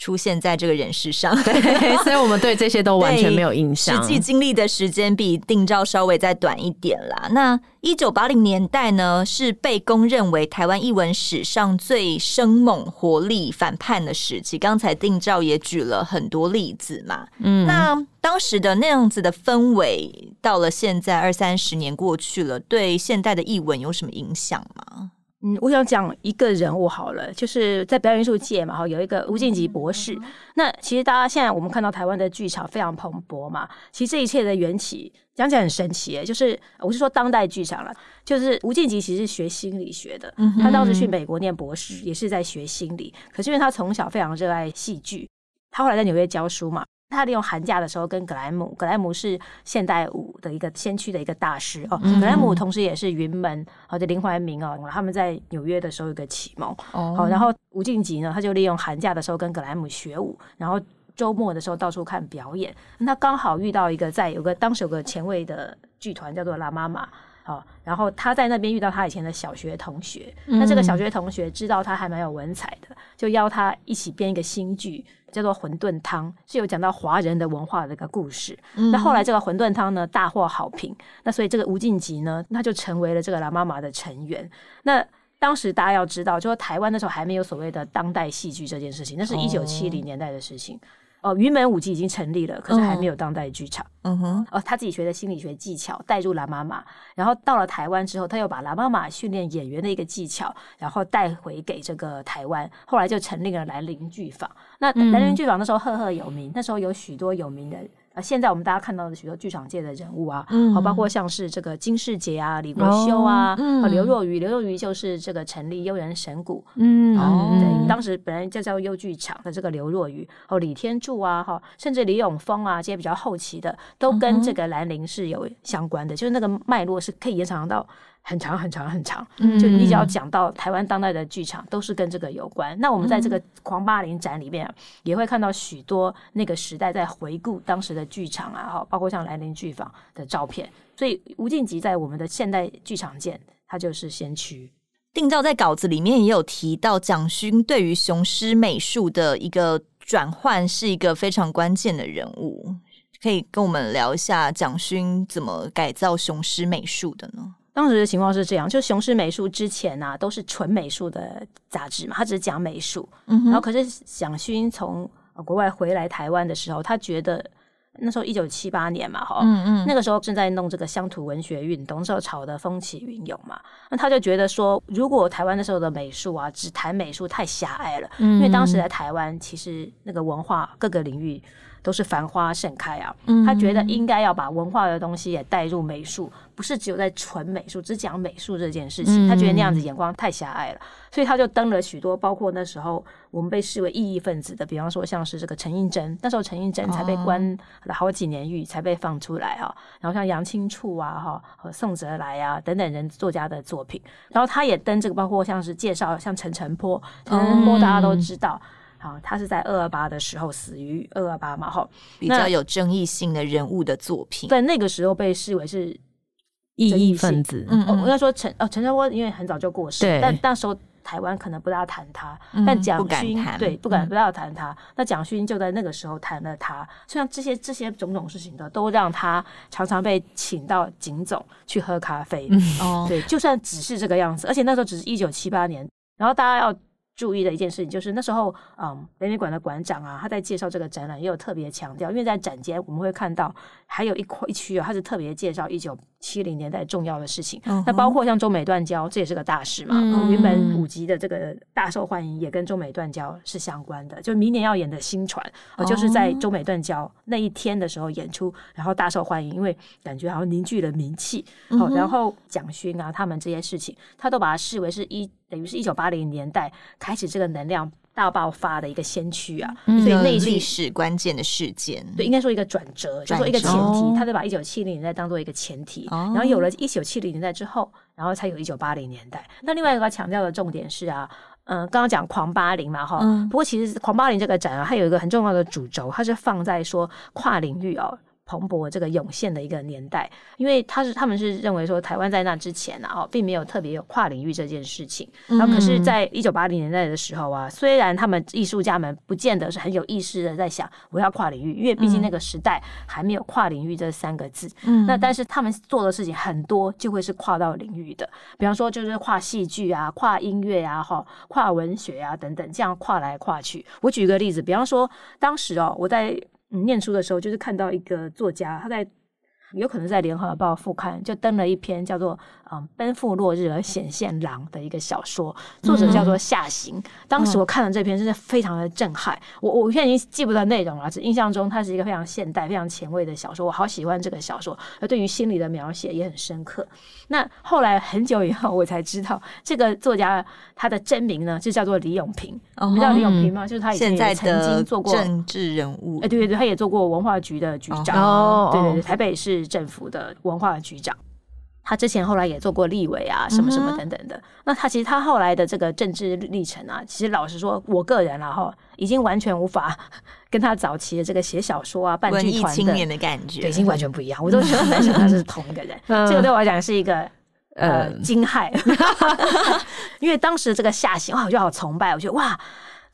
出现在这个人世上，对，所以我们对这些都完全没有印象。实际经历的时间比定照稍微再短一点啦。那一九八零年代呢，是被公认为台湾译文史上最生猛、活力、反叛的时期。刚才定照也举了很多例子嘛，嗯，那。当时的那样子的氛围，到了现在二三十年过去了，对现代的译文有什么影响吗？嗯，我想讲一个人物好了，就是在表演艺术界嘛，哈，有一个吴敬吉博士。嗯、那其实大家现在我们看到台湾的剧场非常蓬勃嘛，其实这一切的缘起讲起来很神奇，就是我是说当代剧场了，就是吴敬吉其实是学心理学的，他当时去美国念博士也是在学心理，可是因为他从小非常热爱戏剧，他后来在纽约教书嘛。他利用寒假的时候跟葛莱姆，葛莱姆是现代舞的一个先驱的一个大师哦。葛莱姆同时也是云门或者林怀民哦，他们在纽约的时候有个启蒙哦。好，然后吴敬吉呢，他就利用寒假的时候跟葛莱姆学舞，然后周末的时候到处看表演。那刚好遇到一个在有个当时有个前卫的剧团叫做拉妈妈。好，然后他在那边遇到他以前的小学同学，那这个小学同学知道他还蛮有文采的，就邀他一起编一个新剧。叫做馄饨汤，是有讲到华人的文化的一个故事。嗯、那后来这个馄饨汤呢，大获好评。那所以这个吴敬吉呢，他就成为了这个蓝妈妈的成员。那当时大家要知道，就是台湾那时候还没有所谓的当代戏剧这件事情，那是一九七零年代的事情。哦哦，云门舞集已经成立了，可是还没有当代剧场。嗯哼，哦，他自己学的心理学技巧带入《蓝妈妈》，然后到了台湾之后，他又把《蓝妈妈》训练演员的一个技巧，然后带回给这个台湾。后来就成立了兰陵剧坊。那兰陵剧坊那时候赫赫有名，那时候有许多有名的。啊，现在我们大家看到的许多剧场界的人物啊，嗯，好，包括像是这个金世杰啊、李国修啊、嗯、刘若愚，刘若愚就是这个成立悠人神谷，嗯，对，当时本来就叫优剧场的这个刘若愚，哦，李天柱啊，哈，甚至李永峰啊，这些比较后期的，都跟这个兰陵是有相关的，就是那个脉络是可以延长到。很长很长很长，就你只要讲到台湾当代的剧场，都是跟这个有关。那我们在这个狂八零展里面，也会看到许多那个时代在回顾当时的剧场啊，哈，包括像兰陵剧坊的照片。所以吴敬吉在我们的现代剧场界，他就是先驱。定照在稿子里面也有提到，蒋勋对于雄狮美术的一个转换是一个非常关键的人物，可以跟我们聊一下蒋勋怎么改造雄狮美术的呢？当时的情况是这样，就雄狮美术之前呢、啊，都是纯美术的杂志嘛，他只是讲美术。嗯、然后可是蒋勋从国外回来台湾的时候，他觉得那时候一九七八年嘛，哈，嗯嗯，那个时候正在弄这个乡土文学运动，那时候炒得风起云涌嘛，那他就觉得说，如果台湾那时候的美术啊，只谈美术太狭隘了，嗯、因为当时在台湾其实那个文化各个领域。都是繁花盛开啊。嗯、他觉得应该要把文化的东西也带入美术，不是只有在纯美术，只讲美术这件事情。他觉得那样子眼光太狭隘了，所以他就登了许多，包括那时候我们被视为异议分子的，比方说像是这个陈映真，那时候陈映真才被关了好几年狱才被放出来哈。然后像杨青处啊哈和宋哲来啊等等人作家的作品，然后他也登这个，包括像是介绍像陈澄波，陈澄波大家都知道。好，他是在二二八的时候死于二二八嘛，哈，比较有争议性的人物的作品，在那个时候被视为是异议分子。嗯，我应该说陈哦，陈澄波因为很早就过世，但那时候台湾可能不大谈他，嗯、但蒋勋对不敢不大谈他，嗯、那蒋勋就在那个时候谈了他，虽然这些这些种种事情的都让他常常被请到警总去喝咖啡，哦、嗯，对，就算只是这个样子，而且那时候只是一九七八年，然后大家要。注意的一件事情就是那时候，嗯，北美馆的馆长啊，他在介绍这个展览也有特别强调，因为在展间我们会看到还有一块一区啊，他是特别介绍一九七零年代重要的事情。Uh. 那包括像中美断交，这也是个大事嘛。嗯、uh，huh. 原本五集的这个大受欢迎，也跟中美断交是相关的。就明年要演的新传，哦，就是在中美断交那一天的时候演出，然后大受欢迎，因为感觉好像凝聚了名气。好、uh. 然后蒋勋啊，他们这些事情，他都把它视为是一。等于是一九八零年代开始这个能量大爆发的一个先驱啊，嗯、所以那历史关键的事件，对，应该说一个转折，就说一个前提，他就把一九七零年代当做一个前提，哦、然后有了一九七零年代之后，然后才有一九八零年代。那另外一个强调的重点是啊，嗯、呃，刚刚讲狂八零嘛哈，嗯、不过其实狂八零这个展啊，它有一个很重要的主轴，它是放在说跨领域哦。蓬勃这个涌现的一个年代，因为他是他们是认为说台湾在那之前啊，并没有特别有跨领域这件事情。然后可是，在一九八零年代的时候啊，虽然他们艺术家们不见得是很有意识的在想我要跨领域，因为毕竟那个时代还没有跨领域这三个字。嗯，那但是他们做的事情很多就会是跨到领域的，比方说就是跨戏剧啊、跨音乐啊、哈、跨文学啊等等，这样跨来跨去。我举个例子，比方说当时哦，我在。嗯，念书的时候就是看到一个作家，他在。有可能在联合报副刊就登了一篇叫做《嗯奔赴落日而显现狼》的一个小说，作者叫做夏行。嗯、当时我看了这篇，真的非常的震撼。我我现在已经记不得内容了，只印象中它是一个非常现代、非常前卫的小说。我好喜欢这个小说，而对于心理的描写也很深刻。那后来很久以后，我才知道这个作家他的真名呢，就叫做李永平。哦、你知道李永平吗？就是他以前也曾经做过政治人物。哎，对对对，他也做过文化局的局长。哦，对对对，台北市。政府的文化局长，他之前后来也做过立委啊，什么什么等等的。嗯、那他其实他后来的这个政治历程啊，其实老实说，我个人啊哈，已经完全无法 跟他早期的这个写小说啊、办剧团的，的感觉，已经完全不一样。我都觉得很难想他是同一个人。嗯、这个对我来讲是一个呃惊骇，因为当时这个夏行哇，我就好崇拜，我觉得哇，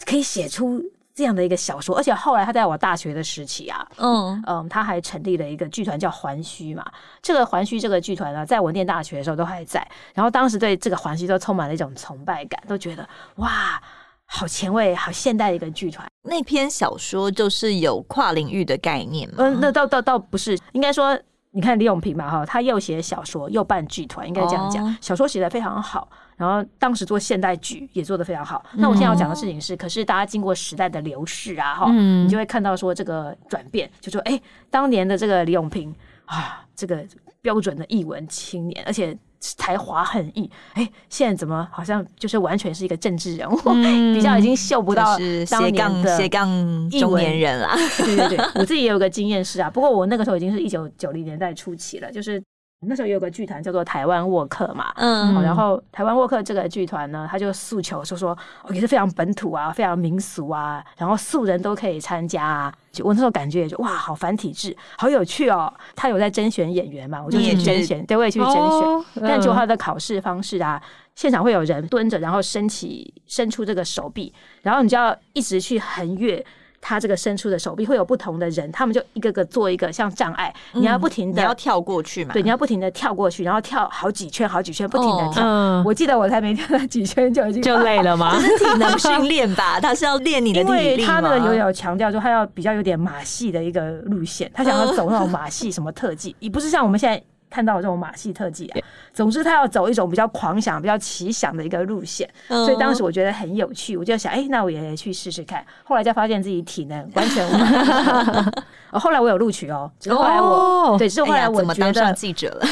可以写出。这样的一个小说，而且后来他在我大学的时期啊，嗯嗯，他还成立了一个剧团叫环虚嘛。这个环虚这个剧团呢，在我念大学的时候都还在。然后当时对这个环虚都充满了一种崇拜感，都觉得哇，好前卫、好现代的一个剧团。那篇小说就是有跨领域的概念吗？嗯，那倒倒倒不是，应该说。你看李永平嘛，哈，他又写小说又办剧团，应该这样讲。Oh. 小说写的非常好，然后当时做现代剧也做得非常好。那我现在要讲的事情是，可是大家经过时代的流逝啊，哈，你就会看到说这个转变，就说，哎，当年的这个李永平啊，这个标准的译文青年，而且。才华横溢，哎、欸，现在怎么好像就是完全是一个政治人物，嗯、比较已经嗅不到当年的斜杠中年人了。对对对，我自己也有个经验是啊，不过我那个时候已经是一九九零年代初期了，就是。那时候有个剧团叫做台湾沃克嘛，嗯，然后台湾沃克这个剧团呢，他就诉求说说也是非常本土啊，非常民俗啊，然后素人都可以参加啊。就我那时候感觉也就哇，好反体制，好有趣哦。他有在甄选演员嘛，我就去甄选，对，我也去甄选。哦、但就他的考试方式啊，现场会有人蹲着，然后伸起伸出这个手臂，然后你就要一直去横越。他这个伸出的手臂会有不同的人，他们就一个个做一个像障碍，嗯、你要不停的，你要跳过去嘛？对，你要不停的跳过去，然后跳好几圈，好几圈，不停的跳。哦、我记得我才没跳了几圈就已经就累了吗？这是体能训练吧？他是要练你的体力吗？他那个有有强调，就他要比较有点马戏的一个路线，他想要走那种马戏什么特技，也、嗯、不是像我们现在。看到这种马戏特技啊。总之，他要走一种比较狂想、比较奇想的一个路线，所以当时我觉得很有趣，我就想，哎、欸，那我也去试试看。后来才发现自己体能完全无法。后来我有录取哦，只是后来我、哦、对，只是后来我觉得、记者了？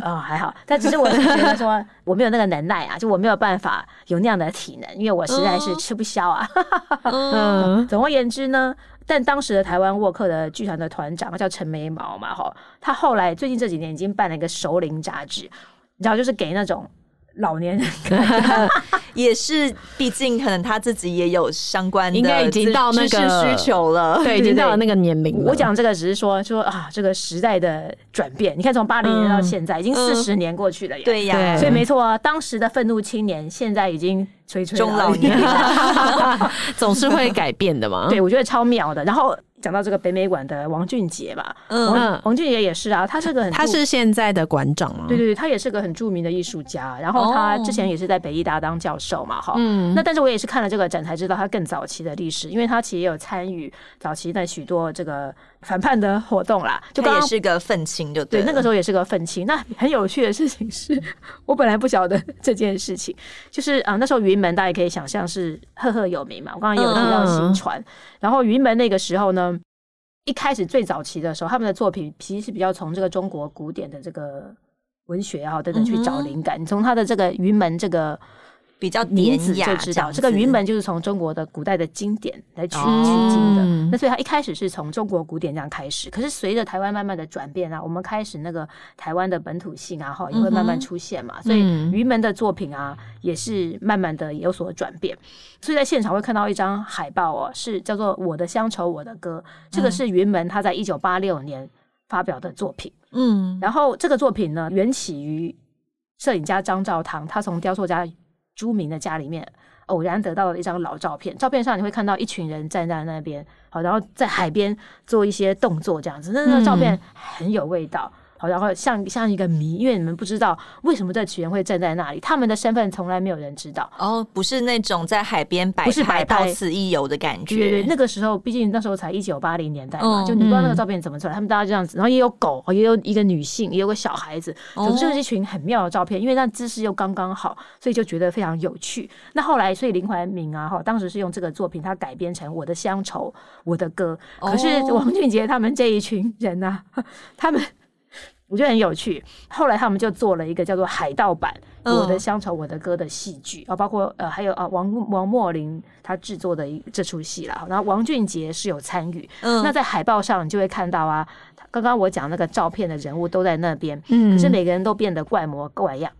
啊、哦，还好，但只是我是觉得说 我没有那个能耐啊，就我没有办法有那样的体能，因为我实在是吃不消啊。嗯，总而言之呢，但当时的台湾沃克的剧团的团长叫陈眉毛嘛，哈，他后来最近这几年已经办了一个熟龄杂志，你知道，就是给那种。老年人 也是，毕竟可能他自己也有相关的，应该已经到那个需求了，对，已经到了那个年龄。我讲这个只是说说啊，这个时代的转变，你看从八零年到现在，已经四十年过去了呀。对呀，所以没错啊，当时的愤怒青年，现在已经垂垂中老年，总是会改变的嘛。对，我觉得超妙的。然后。讲到这个北美馆的王俊杰吧，嗯，王俊杰也是啊，他是个很，他是现在的馆长吗？对对对，他也是个很著名的艺术家，然后他之前也是在北艺大当教授嘛，哈，嗯，那但是我也是看了这个展才知道他更早期的历史，因为他其实也有参与早期的许多这个反叛的活动啦，就刚刚也是个愤青，就对，对，那个时候也是个愤青。那很有趣的事情是，我本来不晓得这件事情，就是啊，那时候云门大家也可以想象是赫赫有名嘛，我刚刚也有提到薪传，嗯、然后云门那个时候呢。一开始最早期的时候，他们的作品其实是比较从这个中国古典的这个文学啊等等去找灵感。你从他的这个云门这个。比较典雅，就知道这个云门就是从中国的古代的经典来取取经的。那所以他一开始是从中国古典这样开始，可是随着台湾慢慢的转变啊，我们开始那个台湾的本土性啊，哈，也会慢慢出现嘛。所以云门的作品啊，也是慢慢的有所转变。所以在现场会看到一张海报哦，是叫做《我的乡愁我的歌》，这个是云门他在一九八六年发表的作品。嗯，然后这个作品呢，缘起于摄影家张兆堂，他从雕塑家。朱明的家里面偶然得到了一张老照片，照片上你会看到一群人站在那边，好，然后在海边做一些动作，这样子，那那照片很有味道。好，然后像像一个谜，因为你们不知道为什么这群人会站在那里，他们的身份从来没有人知道。哦，不是那种在海边摆拍到此一游的感觉。对对，那个时候毕竟那时候才一九八零年代嘛，哦、就你不知道那个照片怎么出来，嗯、他们大家这样子，然后也有狗，也有一个女性，也有个小孩子，总之是一群很妙的照片，因为那姿势又刚刚好，所以就觉得非常有趣。那后来，所以林怀民啊，哈，当时是用这个作品，他改编成《我的乡愁我的歌》，可是王俊杰他们这一群人啊，他们。我觉得很有趣，后来他们就做了一个叫做海盗版《我的乡愁我的歌》的戏剧啊，包括呃还有啊王王墨林他制作的一这出戏啦，然后王俊杰是有参与。嗯，那在海报上你就会看到啊，刚刚我讲那个照片的人物都在那边，嗯，可是每个人都变得怪模怪样。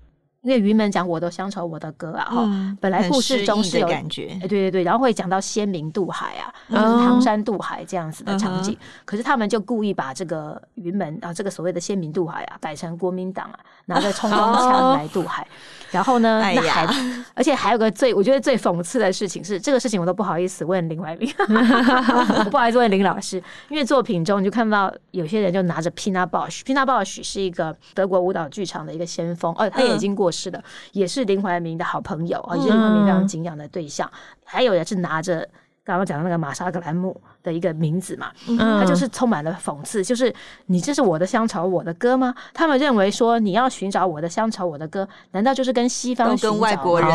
因为云门讲我的乡愁我的歌啊，哈、嗯，本来故事中是有感觉，哎，对对对，然后会讲到先民渡海啊，就是唐山渡海这样子的场景，嗯、可是他们就故意把这个云门啊，这个所谓的先民渡海啊，改成国民党啊，拿着冲锋枪来渡海。哦然后呢？那还，而且还有个最我觉得最讽刺的事情是，这个事情我都不好意思问林怀民，不好意思问林老师，因为作品中你就看到有些人就拿着 Pina Bausch，Pina Bausch 是一个德国舞蹈剧场的一个先锋，哦，他也已经过世的，也是林怀民的好朋友啊，也是林怀民非常敬仰的对象。还有也是拿着。刚刚讲的那个玛莎格兰姆的一个名字嘛，嗯、他就是充满了讽刺，就是你这是我的乡愁，我的歌吗？他们认为说你要寻找我的乡愁，我的歌，难道就是跟西方跟外国人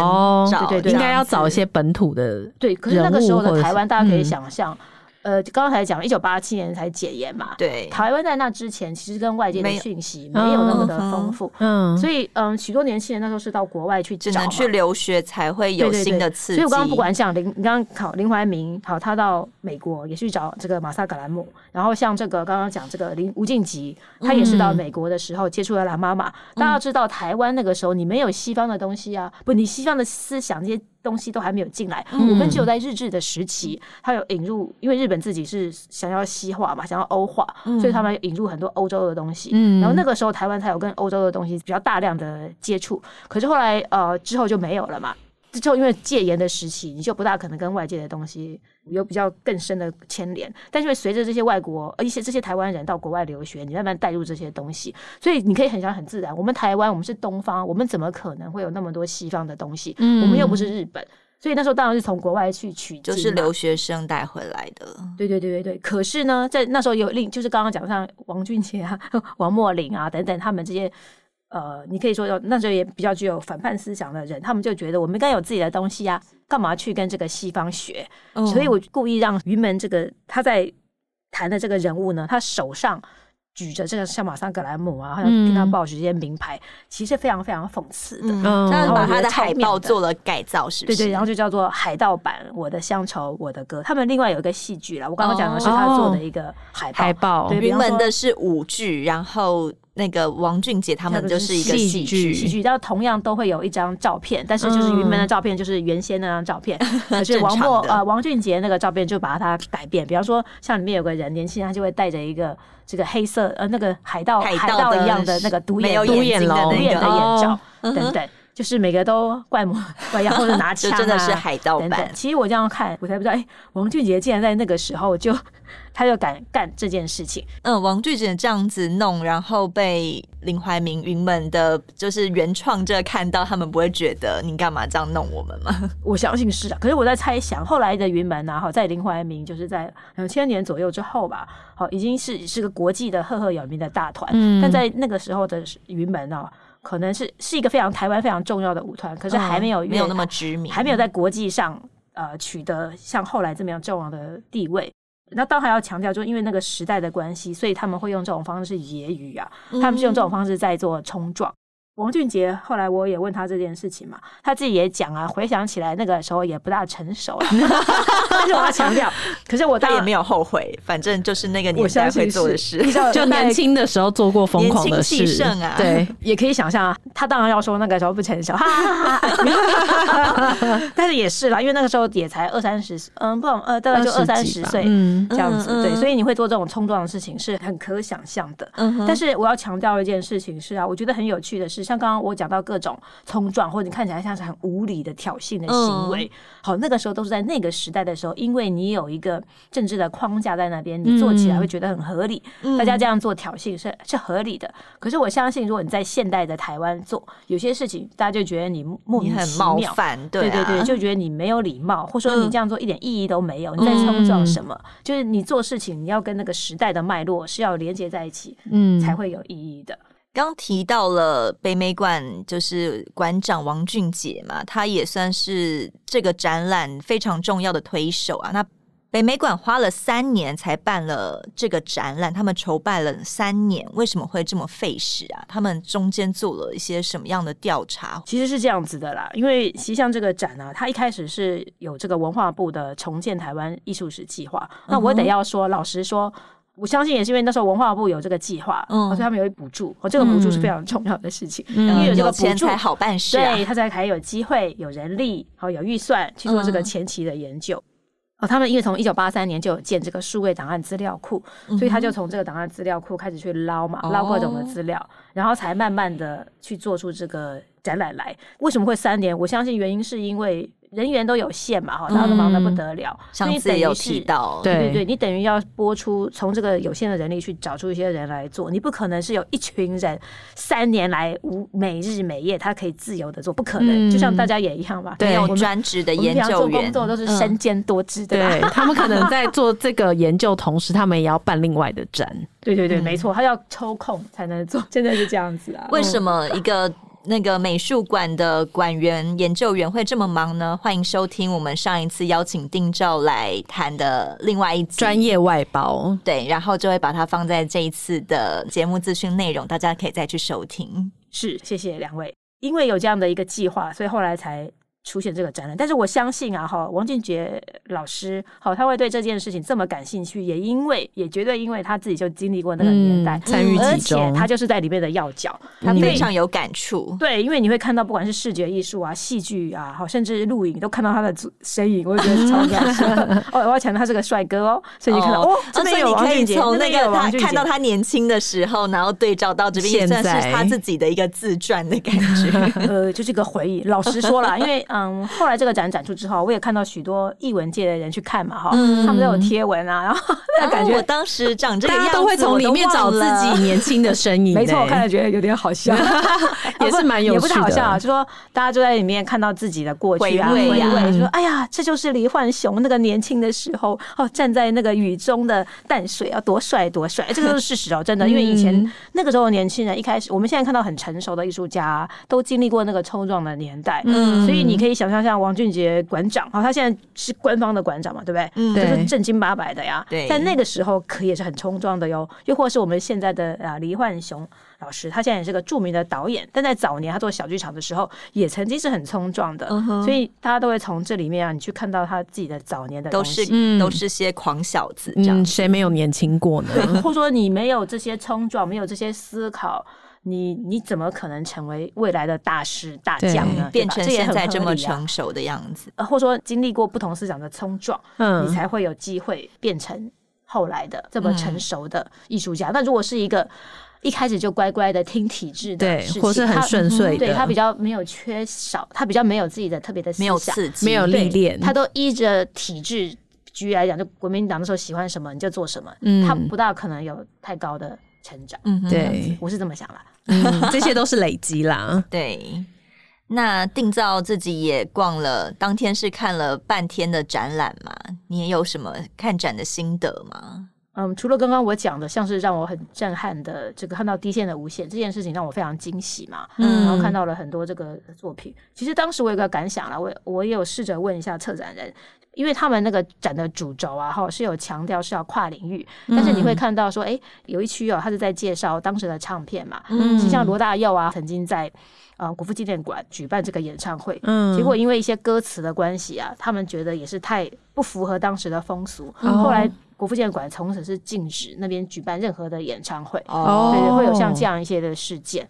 找？对对对，应该要找一些本土的。对，可是那个时候的台湾，大家可以想象。嗯呃，刚才讲一九八七年才解严嘛，对，台湾在那之前其实跟外界的讯息没有那么的丰富，嗯，所以嗯，许多年轻人那时候是到国外去找，只能去留学才会有新的刺激。所以我刚刚不管讲林，你刚刚考林怀民，好，他到美国也去找这个马萨格兰姆，然后像这个刚刚讲这个林吴静吉，他也是到美国的时候接触了蓝妈妈。大家要知道，台湾那个时候你没有西方的东西啊，不，你西方的思想这些。东西都还没有进来，嗯、我们只有在日治的时期，他有引入，因为日本自己是想要西化嘛，想要欧化，嗯、所以他们引入很多欧洲的东西。嗯、然后那个时候台湾才有跟欧洲的东西比较大量的接触，可是后来呃之后就没有了嘛。之后因为戒严的时期，你就不大可能跟外界的东西有比较更深的牵连。但是随着这些外国，一些这些台湾人到国外留学，你慢慢带入这些东西，所以你可以很想很自然。我们台湾，我们是东方，我们怎么可能会有那么多西方的东西？嗯，我们又不是日本，所以那时候当然是从国外去取，就是留学生带回来的。对对对对对。可是呢，在那时候有另就是刚刚讲像王俊杰啊、王墨林啊等等，他们这些呃，你可以说有那时候也比较具有反叛思想的人，他们就觉得我们应该有自己的东西啊，干嘛去跟这个西方学？嗯、所以我故意让云门这个他在谈的这个人物呢，他手上。举着这个像马桑格莱姆啊，好像听他报这些名牌，嗯、其实非常非常讽刺的。嗯，然后把他的海报做了改造，是不是？对对，然后就叫做海盗版《我的乡愁我的歌》。他们另外有一个戏剧啦，我刚刚讲的是他做的一个海报。海报，对，云门的是舞剧，然后那个王俊杰他们就是一个戏剧。戏剧，然后同样都会有一张照片，但是就是云门的照片就是原先那张照片，可是王默呃王俊杰那个照片就把它改变，比方说像里面有个人年轻人，他就会带着一个。这个黑色呃，那个海盗海盗一样的那个独眼独眼龙独眼的眼罩等等，就是每个都怪模怪样，或者拿 枪啊，真的是海盗版。其实我这样看，我才不知道，哎，王俊杰竟然在那个时候就。他就敢干这件事情。嗯，王俊杰这样子弄，然后被林怀民云门的，就是原创者看到，他们不会觉得你干嘛这样弄我们吗？我相信是啊。可是我在猜想，后来的云门啊，好，在林怀民就是在两千年左右之后吧，好，已经是是个国际的赫赫有名的大团。嗯。但在那个时候的云门啊，可能是是一个非常台湾非常重要的舞团，可是还没有、嗯、没有那么知名，还没有在国际上呃取得像后来这么样重要的地位。那当然要强调，就是因为那个时代的关系，所以他们会用这种方式是揶揄啊，他们是用这种方式在做冲撞。王俊杰后来我也问他这件事情嘛，他自己也讲啊，回想起来那个时候也不大成熟了，但是我要强调，可是我倒也没有后悔，反正就是那个年代会做的事，就年轻的时候做过疯狂的事，年轻气盛啊，对，也可以想象啊，他当然要说那个时候不成熟，哈哈哈哈但是也是啦，因为那个时候也才二三十，嗯，不，呃，大概就二三十岁，嗯，这样子，对，所以你会做这种冲撞的事情是很可想象的，嗯，但是我要强调一件事情是啊，我觉得很有趣的是。像刚刚我讲到各种冲撞，或者你看起来像是很无理的挑衅的行为，嗯、好，那个时候都是在那个时代的时候，因为你有一个政治的框架在那边，你做起来会觉得很合理，嗯、大家这样做挑衅是是合理的。可是我相信，如果你在现代的台湾做有些事情，大家就觉得你莫名其妙，很冒犯，对、啊、对对对，就觉得你没有礼貌，或者说你这样做一点意义都没有，嗯、你在冲撞什么？就是你做事情，你要跟那个时代的脉络是要连接在一起，嗯，才会有意义的。刚提到了北美馆，就是馆长王俊杰嘛，他也算是这个展览非常重要的推手啊。那北美馆花了三年才办了这个展览，他们筹办了三年，为什么会这么费时啊？他们中间做了一些什么样的调查？其实是这样子的啦，因为其实像这个展呢、啊，它一开始是有这个文化部的重建台湾艺术史计划。那我得要说，老实说。我相信也是因为那时候文化部有这个计划，嗯，所以他们有一补助，哦，这个补助是非常重要的事情，因为有这个补助才好办事，对，他才还有机会、有人力、好有预算去做这个前期的研究。哦，他们因为从一九八三年就有建这个数位档案资料库，所以他就从这个档案资料库开始去捞嘛，捞各种的资料，然后才慢慢的去做出这个展览来。为什么会三年？我相信原因是因为。人员都有限嘛，哈，大家都忙得不得了。上次也有提到，对对对，你等于要播出从这个有限的人力去找出一些人来做，你不可能是有一群人三年来无每日每夜他可以自由的做，不可能。就像大家也一样嘛，没有专职的研究员，工作都是身兼多职的。对，他们可能在做这个研究同时，他们也要办另外的展。对对对，没错，他要抽空才能做，真的是这样子啊。为什么一个？那个美术馆的馆员、研究员会这么忙呢？欢迎收听我们上一次邀请丁照来谈的另外一集专业外包。对，然后就会把它放在这一次的节目资讯内容，大家可以再去收听。是，谢谢两位，因为有这样的一个计划，所以后来才。出现这个展览，但是我相信啊，哈，王俊杰老师，好，他会对这件事情这么感兴趣，也因为，也绝对因为他自己就经历过那个年代，参与其中，而且他就是在里面的要角，他非常有感触。对，因为你会看到，不管是视觉艺术啊、戏剧啊，好，甚至录影，都看到他的身影，我觉得超感动。哦，我要强调他是个帅哥哦，所以你看到哦，这边有王俊杰，从那个他看到他年轻的时候，然后对照到这边，现在是他自己的一个自传的感觉，呃，就是个回忆。老实说了，因为。嗯，后来这个展展出之后，我也看到许多艺文界的人去看嘛，哈，他们都有贴文啊，然后 那感觉我当时长这个样子，都会从里面找自己年轻的身影。没错，我看了觉得有点好笑，也是蛮有趣的，也不是好笑啊，就说大家就在里面看到自己的过去啊，回味，就说哎呀，这就是李焕雄那个年轻的时候哦，站在那个雨中的淡水啊，多帅多帅，这个都是事实哦，真的，因为以前那个时候的年轻人一开始，我们现在看到很成熟的艺术家，都经历过那个冲撞的年代，嗯，所以你可以想象像王俊杰馆长，好，他现在是官方的馆长嘛，对不对？嗯，就是正经八百的呀。对，在那个时候可也是很冲撞的哟。又或是我们现在的啊黎焕雄老师，他现在也是个著名的导演，但在早年他做小剧场的时候，也曾经是很冲撞的。所以大家都会从这里面啊，你去看到他自己的早年的，都是都是些狂小子，这样谁没有年轻过呢？对，或者说你没有这些冲撞，没有这些思考。你你怎么可能成为未来的大师大将呢？变成现在这么成熟的样子，呃，或者说经历过不同思想的冲撞，嗯，你才会有机会变成后来的这么成熟的艺术家。那如果是一个一开始就乖乖的听体制的，对，或是很顺遂，对他比较没有缺少，他比较没有自己的特别的思想，没有刺 激，没有历练，他都依着体制。举例来讲，就国民党的时候喜欢什么你就做什么，嗯，他不大可能有太高的成长，嗯，对，我是这么想啦。嗯，这些都是累积啦。对，那定造自己也逛了，当天是看了半天的展览嘛？你也有什么看展的心得吗？嗯，除了刚刚我讲的，像是让我很震撼的这个看到低线的无限这件事情，让我非常惊喜嘛。嗯，然后看到了很多这个作品。其实当时我有个感想啦，我我也有试着问一下策展人。因为他们那个展的主轴啊，哈是有强调是要跨领域，但是你会看到说，哎，有一区哦，他是在介绍当时的唱片嘛，嗯，像罗大佑啊，曾经在呃国父纪念馆举办这个演唱会，嗯，结果因为一些歌词的关系啊，他们觉得也是太不符合当时的风俗，后来国父纪念馆从此是禁止那边举办任何的演唱会，哦，对，会有像这样一些的事件。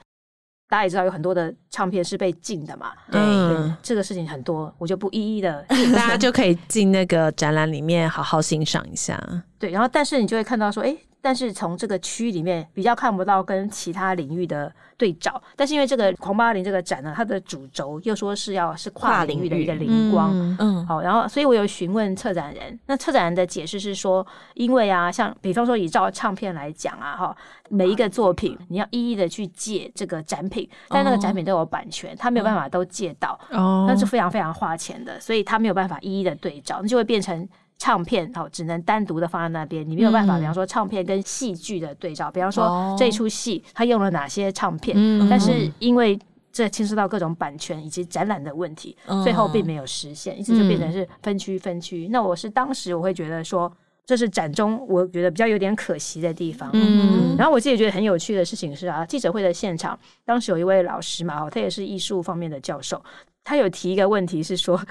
大家也知道有很多的唱片是被禁的嘛，对，对，这个事情很多，我就不一一的，大家就可以进那个展览里面好好欣赏一下。对，然后但是你就会看到说，哎。但是从这个区里面比较看不到跟其他领域的对照，但是因为这个狂八零这个展呢，它的主轴又说是要是跨领域的一个灵光，嗯，好，然后所以我有询问策展人，那策展人的解释是说，因为啊，像比方说以照唱片来讲啊，哈，每一个作品你要一一的去借这个展品，但那个展品都有版权，他没有办法都借到，哦，那是非常非常花钱的，所以他没有办法一一的对照，那就会变成。唱片哦，只能单独的放在那边，你没有办法。比方说，唱片跟戏剧的对照，比方说这出戏它用了哪些唱片，但是因为这牵涉到各种版权以及展览的问题，最后并没有实现，一直就变成是分区分区。那我是当时我会觉得说，这是展中我觉得比较有点可惜的地方。嗯，然后我自己觉得很有趣的事情是啊，记者会的现场，当时有一位老师嘛，他也是艺术方面的教授，他有提一个问题是说。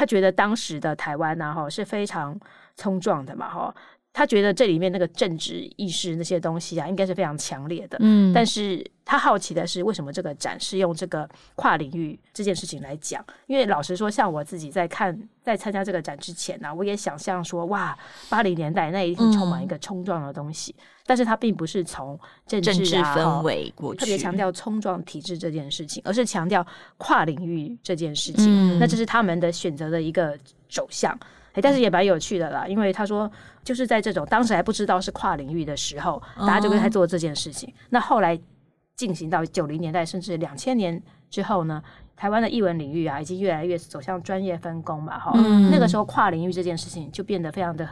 他觉得当时的台湾呢，哈是非常冲撞的嘛，哈。他觉得这里面那个政治意识那些东西啊，应该是非常强烈的。嗯，但是他好奇的是，为什么这个展是用这个跨领域这件事情来讲？因为老实说，像我自己在看，在参加这个展之前呢、啊，我也想象说，哇，八零年代那一定充满一个冲撞的东西。嗯、但是它并不是从政治、啊、政治氛围过去，特别强调冲撞体制这件事情，而是强调跨领域这件事情。嗯、那这是他们的选择的一个走向。哎，但是也蛮有趣的啦，因为他说，就是在这种当时还不知道是跨领域的时候，大家就跟他做这件事情。Oh. 那后来进行到九零年代，甚至两千年之后呢，台湾的译文领域啊，已经越来越走向专业分工嘛，哈、嗯。那个时候跨领域这件事情就变得非常的。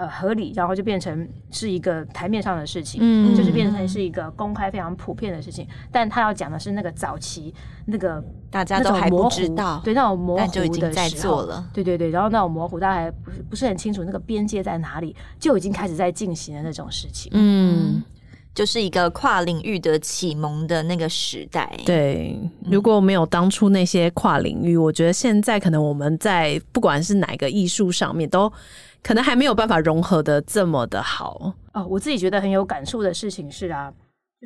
呃，合理，然后就变成是一个台面上的事情，嗯，就是变成是一个公开非常普遍的事情。但他要讲的是那个早期那个大家都还不知道，对那种模糊的就已经在做了，对对对，然后那种模糊，大家还不是不是很清楚那个边界在哪里，就已经开始在进行的那种事情，嗯，就是一个跨领域的启蒙的那个时代。对，如果没有当初那些跨领域，我觉得现在可能我们在不管是哪个艺术上面都。可能还没有办法融合的这么的好哦。我自己觉得很有感触的事情是啊，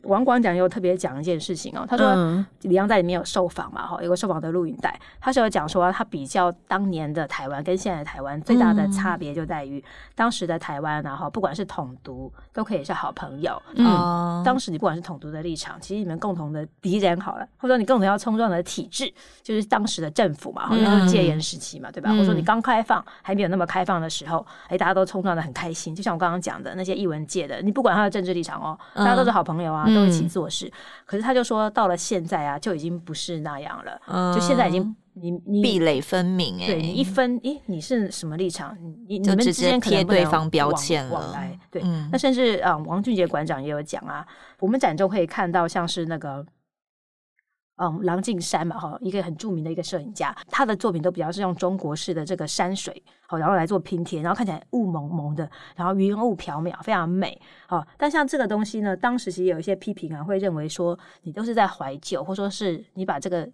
王广讲又特别讲一件事情哦，他说李阳在里面有受访嘛，哈，有个受访的录影带，他是有讲说他比较当年的台湾跟现在的台湾最大的差别就在于当时的台湾，然后不管是统独都可以是好朋友，嗯，当时你不管是统独的立场，其实你们共同的敌人好了，或者说你共同要冲撞的体制，就是当时的政府嘛，好像是戒严时期嘛，对吧？或者说你刚开放还没有那么开放的时候，哎，大家都冲撞的很开心，就像我刚刚讲的那些艺文界的，你不管他的政治立场哦，大家都是好朋友啊。都一起做事，嗯、可是他就说，到了现在啊，就已经不是那样了。嗯、就现在已经你你壁垒分明哎、欸，对你一分，诶，你是什么立场？你你们之间贴对方标签了。往来对，嗯、那甚至啊、嗯，王俊杰馆长也有讲啊，我们展中可以看到，像是那个。嗯，郎静山嘛，哈，一个很著名的一个摄影家，他的作品都比较是用中国式的这个山水，好，然后来做拼贴，然后看起来雾蒙蒙的，然后云雾缥缈，非常美，好。但像这个东西呢，当时其实有一些批评啊，会认为说你都是在怀旧，或说是你把这个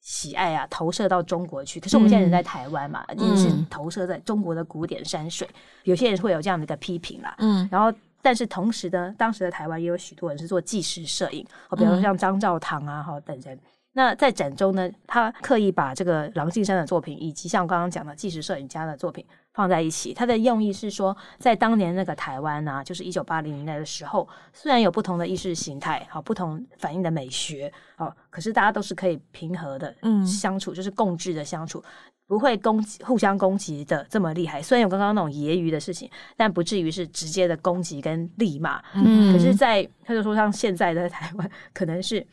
喜爱啊投射到中国去。可是我们现在人在台湾嘛，一定、嗯、是投射在中国的古典山水，有些人会有这样的一个批评啦，嗯，然后。但是同时呢，当时的台湾也有许多人是做纪实摄影，好，比如说像张兆堂啊，哈等人。那在展中呢，他刻意把这个郎静山的作品，以及像刚刚讲的纪实摄影家的作品放在一起。他的用意是说，在当年那个台湾啊，就是一九八零年代的时候，虽然有不同的意识形态，好，不同反映的美学，好，可是大家都是可以平和的相处，嗯、就是共治的相处。不会攻击，互相攻击的这么厉害。虽然有刚刚那种揶揄的事情，但不至于是直接的攻击跟力骂。嗯，可是在，在他就说，像现在的台湾，可能是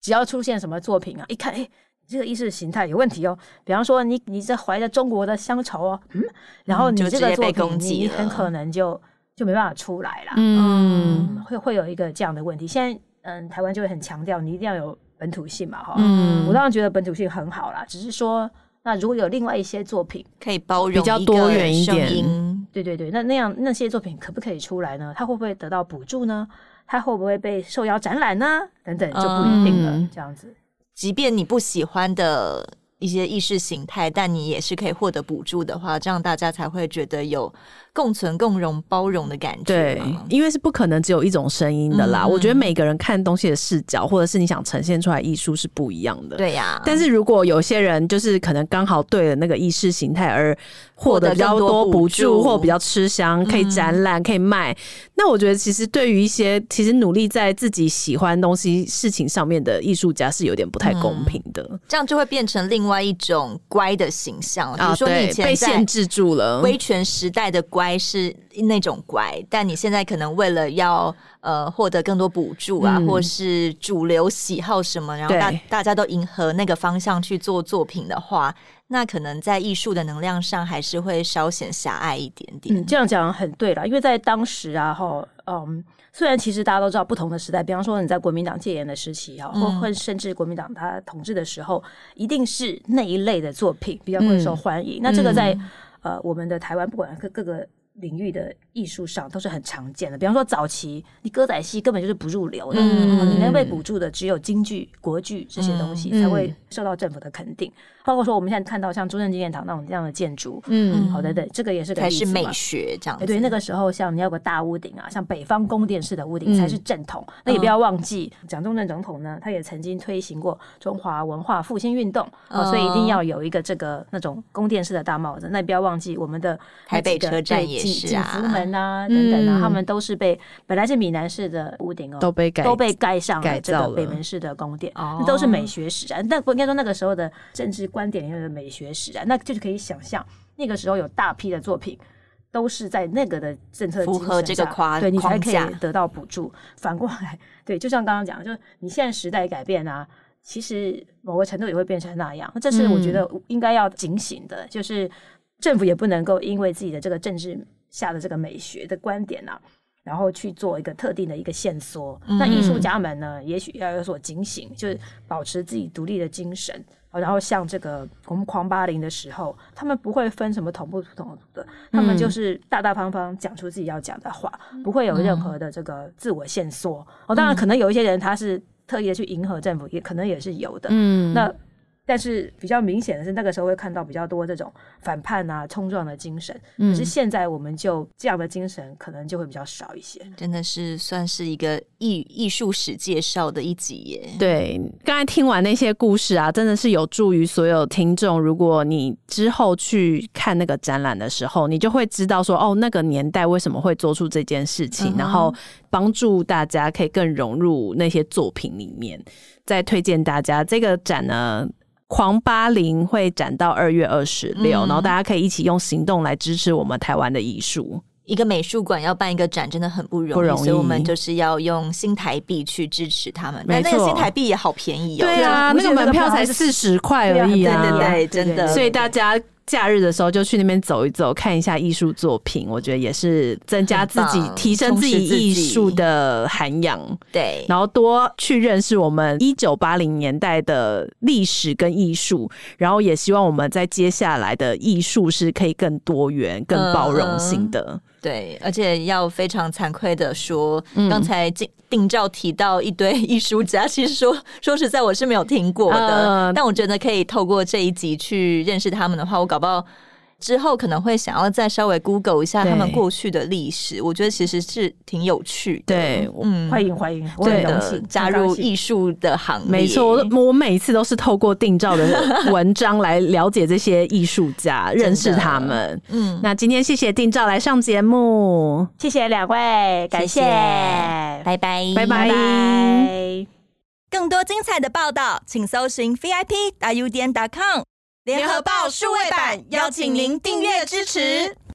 只要出现什么作品啊，一看，哎，这个意识形态有问题哦。比方说你，你你这怀着中国的乡愁哦，嗯，然后你这个作品，你很可能就就没办法出来了。嗯，嗯，会会有一个这样的问题。现在，嗯，台湾就会很强调，你一定要有本土性嘛，哈。嗯，我当然觉得本土性很好啦，只是说。那如果有另外一些作品可以包容比较多元一点，对对对，那那样那些作品可不可以出来呢？它会不会得到补助呢？它会不会被受邀展览呢？等等就不一定了。嗯、这样子，即便你不喜欢的一些意识形态，但你也是可以获得补助的话，这样大家才会觉得有。共存、共荣、包容的感觉。对，因为是不可能只有一种声音的啦。嗯、我觉得每个人看东西的视角，或者是你想呈现出来艺术是不一样的。对呀、啊。但是如果有些人就是可能刚好对了那个意识形态而获得比较多补助，或比较吃香，可以展览、可以卖，嗯、那我觉得其实对于一些其实努力在自己喜欢东西事情上面的艺术家是有点不太公平的。嗯、这样就会变成另外一种乖的形象，比如说你以前被限制住了威权时代的乖。乖是那种乖，但你现在可能为了要呃获得更多补助啊，嗯、或是主流喜好什么，然后大大家都迎合那个方向去做作品的话，那可能在艺术的能量上还是会稍显狭隘一点点。嗯，这样讲很对了，因为在当时啊，哈，嗯，虽然其实大家都知道不同的时代，比方说你在国民党戒严的时期啊，或或甚至国民党他统治的时候，一定是那一类的作品比较会受欢迎。嗯、那这个在、嗯呃，我们的台湾不管各各个领域的艺术上都是很常见的。比方说，早期你歌仔戏根本就是不入流的，嗯、你能被补助的只有京剧、国剧这些东西才会受到政府的肯定。包括说我们现在看到像中正纪念堂那种这样的建筑，嗯，好的，对，这个也是个才是美学这样子。对，那个时候像你要有个大屋顶啊，像北方宫殿式的屋顶才是正统。嗯、那也不要忘记，蒋中正总统呢，他也曾经推行过中华文化复兴运动，哦、所以一定要有一个这个那种宫殿式的大帽子。那也不要忘记我们的台北车站也是啊，景福门啊等等啊，嗯、他们都是被本来是闽南式的屋顶哦，都被盖都被盖上了这个北门式的宫殿，那都是美学史啊。但不应该说那个时候的政治观点里面的美学。史啊，那就是可以想象，那个时候有大批的作品都是在那个的政策符合这个框，对你才可以得到补助。反过来，对，就像刚刚讲，就是你现在时代改变啊，其实某个程度也会变成那样。那这是我觉得应该要警醒的，嗯、就是政府也不能够因为自己的这个政治下的这个美学的观点啊，然后去做一个特定的一个限缩。嗯、那艺术家们呢，也许要有所警醒，就是保持自己独立的精神。然后像这个我们狂八零的时候，他们不会分什么同不同的，他们就是大大方方讲出自己要讲的话，嗯、不会有任何的这个自我限缩。嗯、哦，当然可能有一些人他是特意的去迎合政府，也可能也是有的。嗯，那但是比较明显的是，那个时候会看到比较多这种反叛啊、冲撞的精神。可是现在我们就这样的精神可能就会比较少一些。真的是算是一个艺艺术史介绍的一集耶。对，刚才听完那些故事啊，真的是有助于所有听众。如果你之后去看那个展览的时候，你就会知道说，哦，那个年代为什么会做出这件事情，嗯、然后帮助大家可以更融入那些作品里面。再推荐大家这个展呢。狂八零会展到二月二十六，然后大家可以一起用行动来支持我们台湾的艺术。一个美术馆要办一个展，真的很不容易，不容易，所以我们就是要用新台币去支持他们。但，那个新台币也好便宜哦。对啊，那个门票才四十块而已啊！对对对，真的。所以大家。假日的时候就去那边走一走，看一下艺术作品，我觉得也是增加自己、提升自己艺术的涵养。对，然后多去认识我们一九八零年代的历史跟艺术，然后也希望我们在接下来的艺术是可以更多元、更包容性的。嗯对，而且要非常惭愧的说，刚才定定照提到一堆艺术家，其实说说实在，我是没有听过的。呃、但我觉得可以透过这一集去认识他们的话，我搞不好。之后可能会想要再稍微 Google 一下他们过去的历史，我觉得其实是挺有趣的。对，嗯，欢迎欢迎，我很荣幸加入艺术的行列。没错，我我每一次都是透过定照的文章来了解这些艺术家，认识他们。嗯，那今天谢谢定照来上节目，谢谢两位，感谢，拜拜，拜拜。更多精彩的报道，请搜寻 VIP 大 U 点 com。联合报数位版邀请您订阅支持。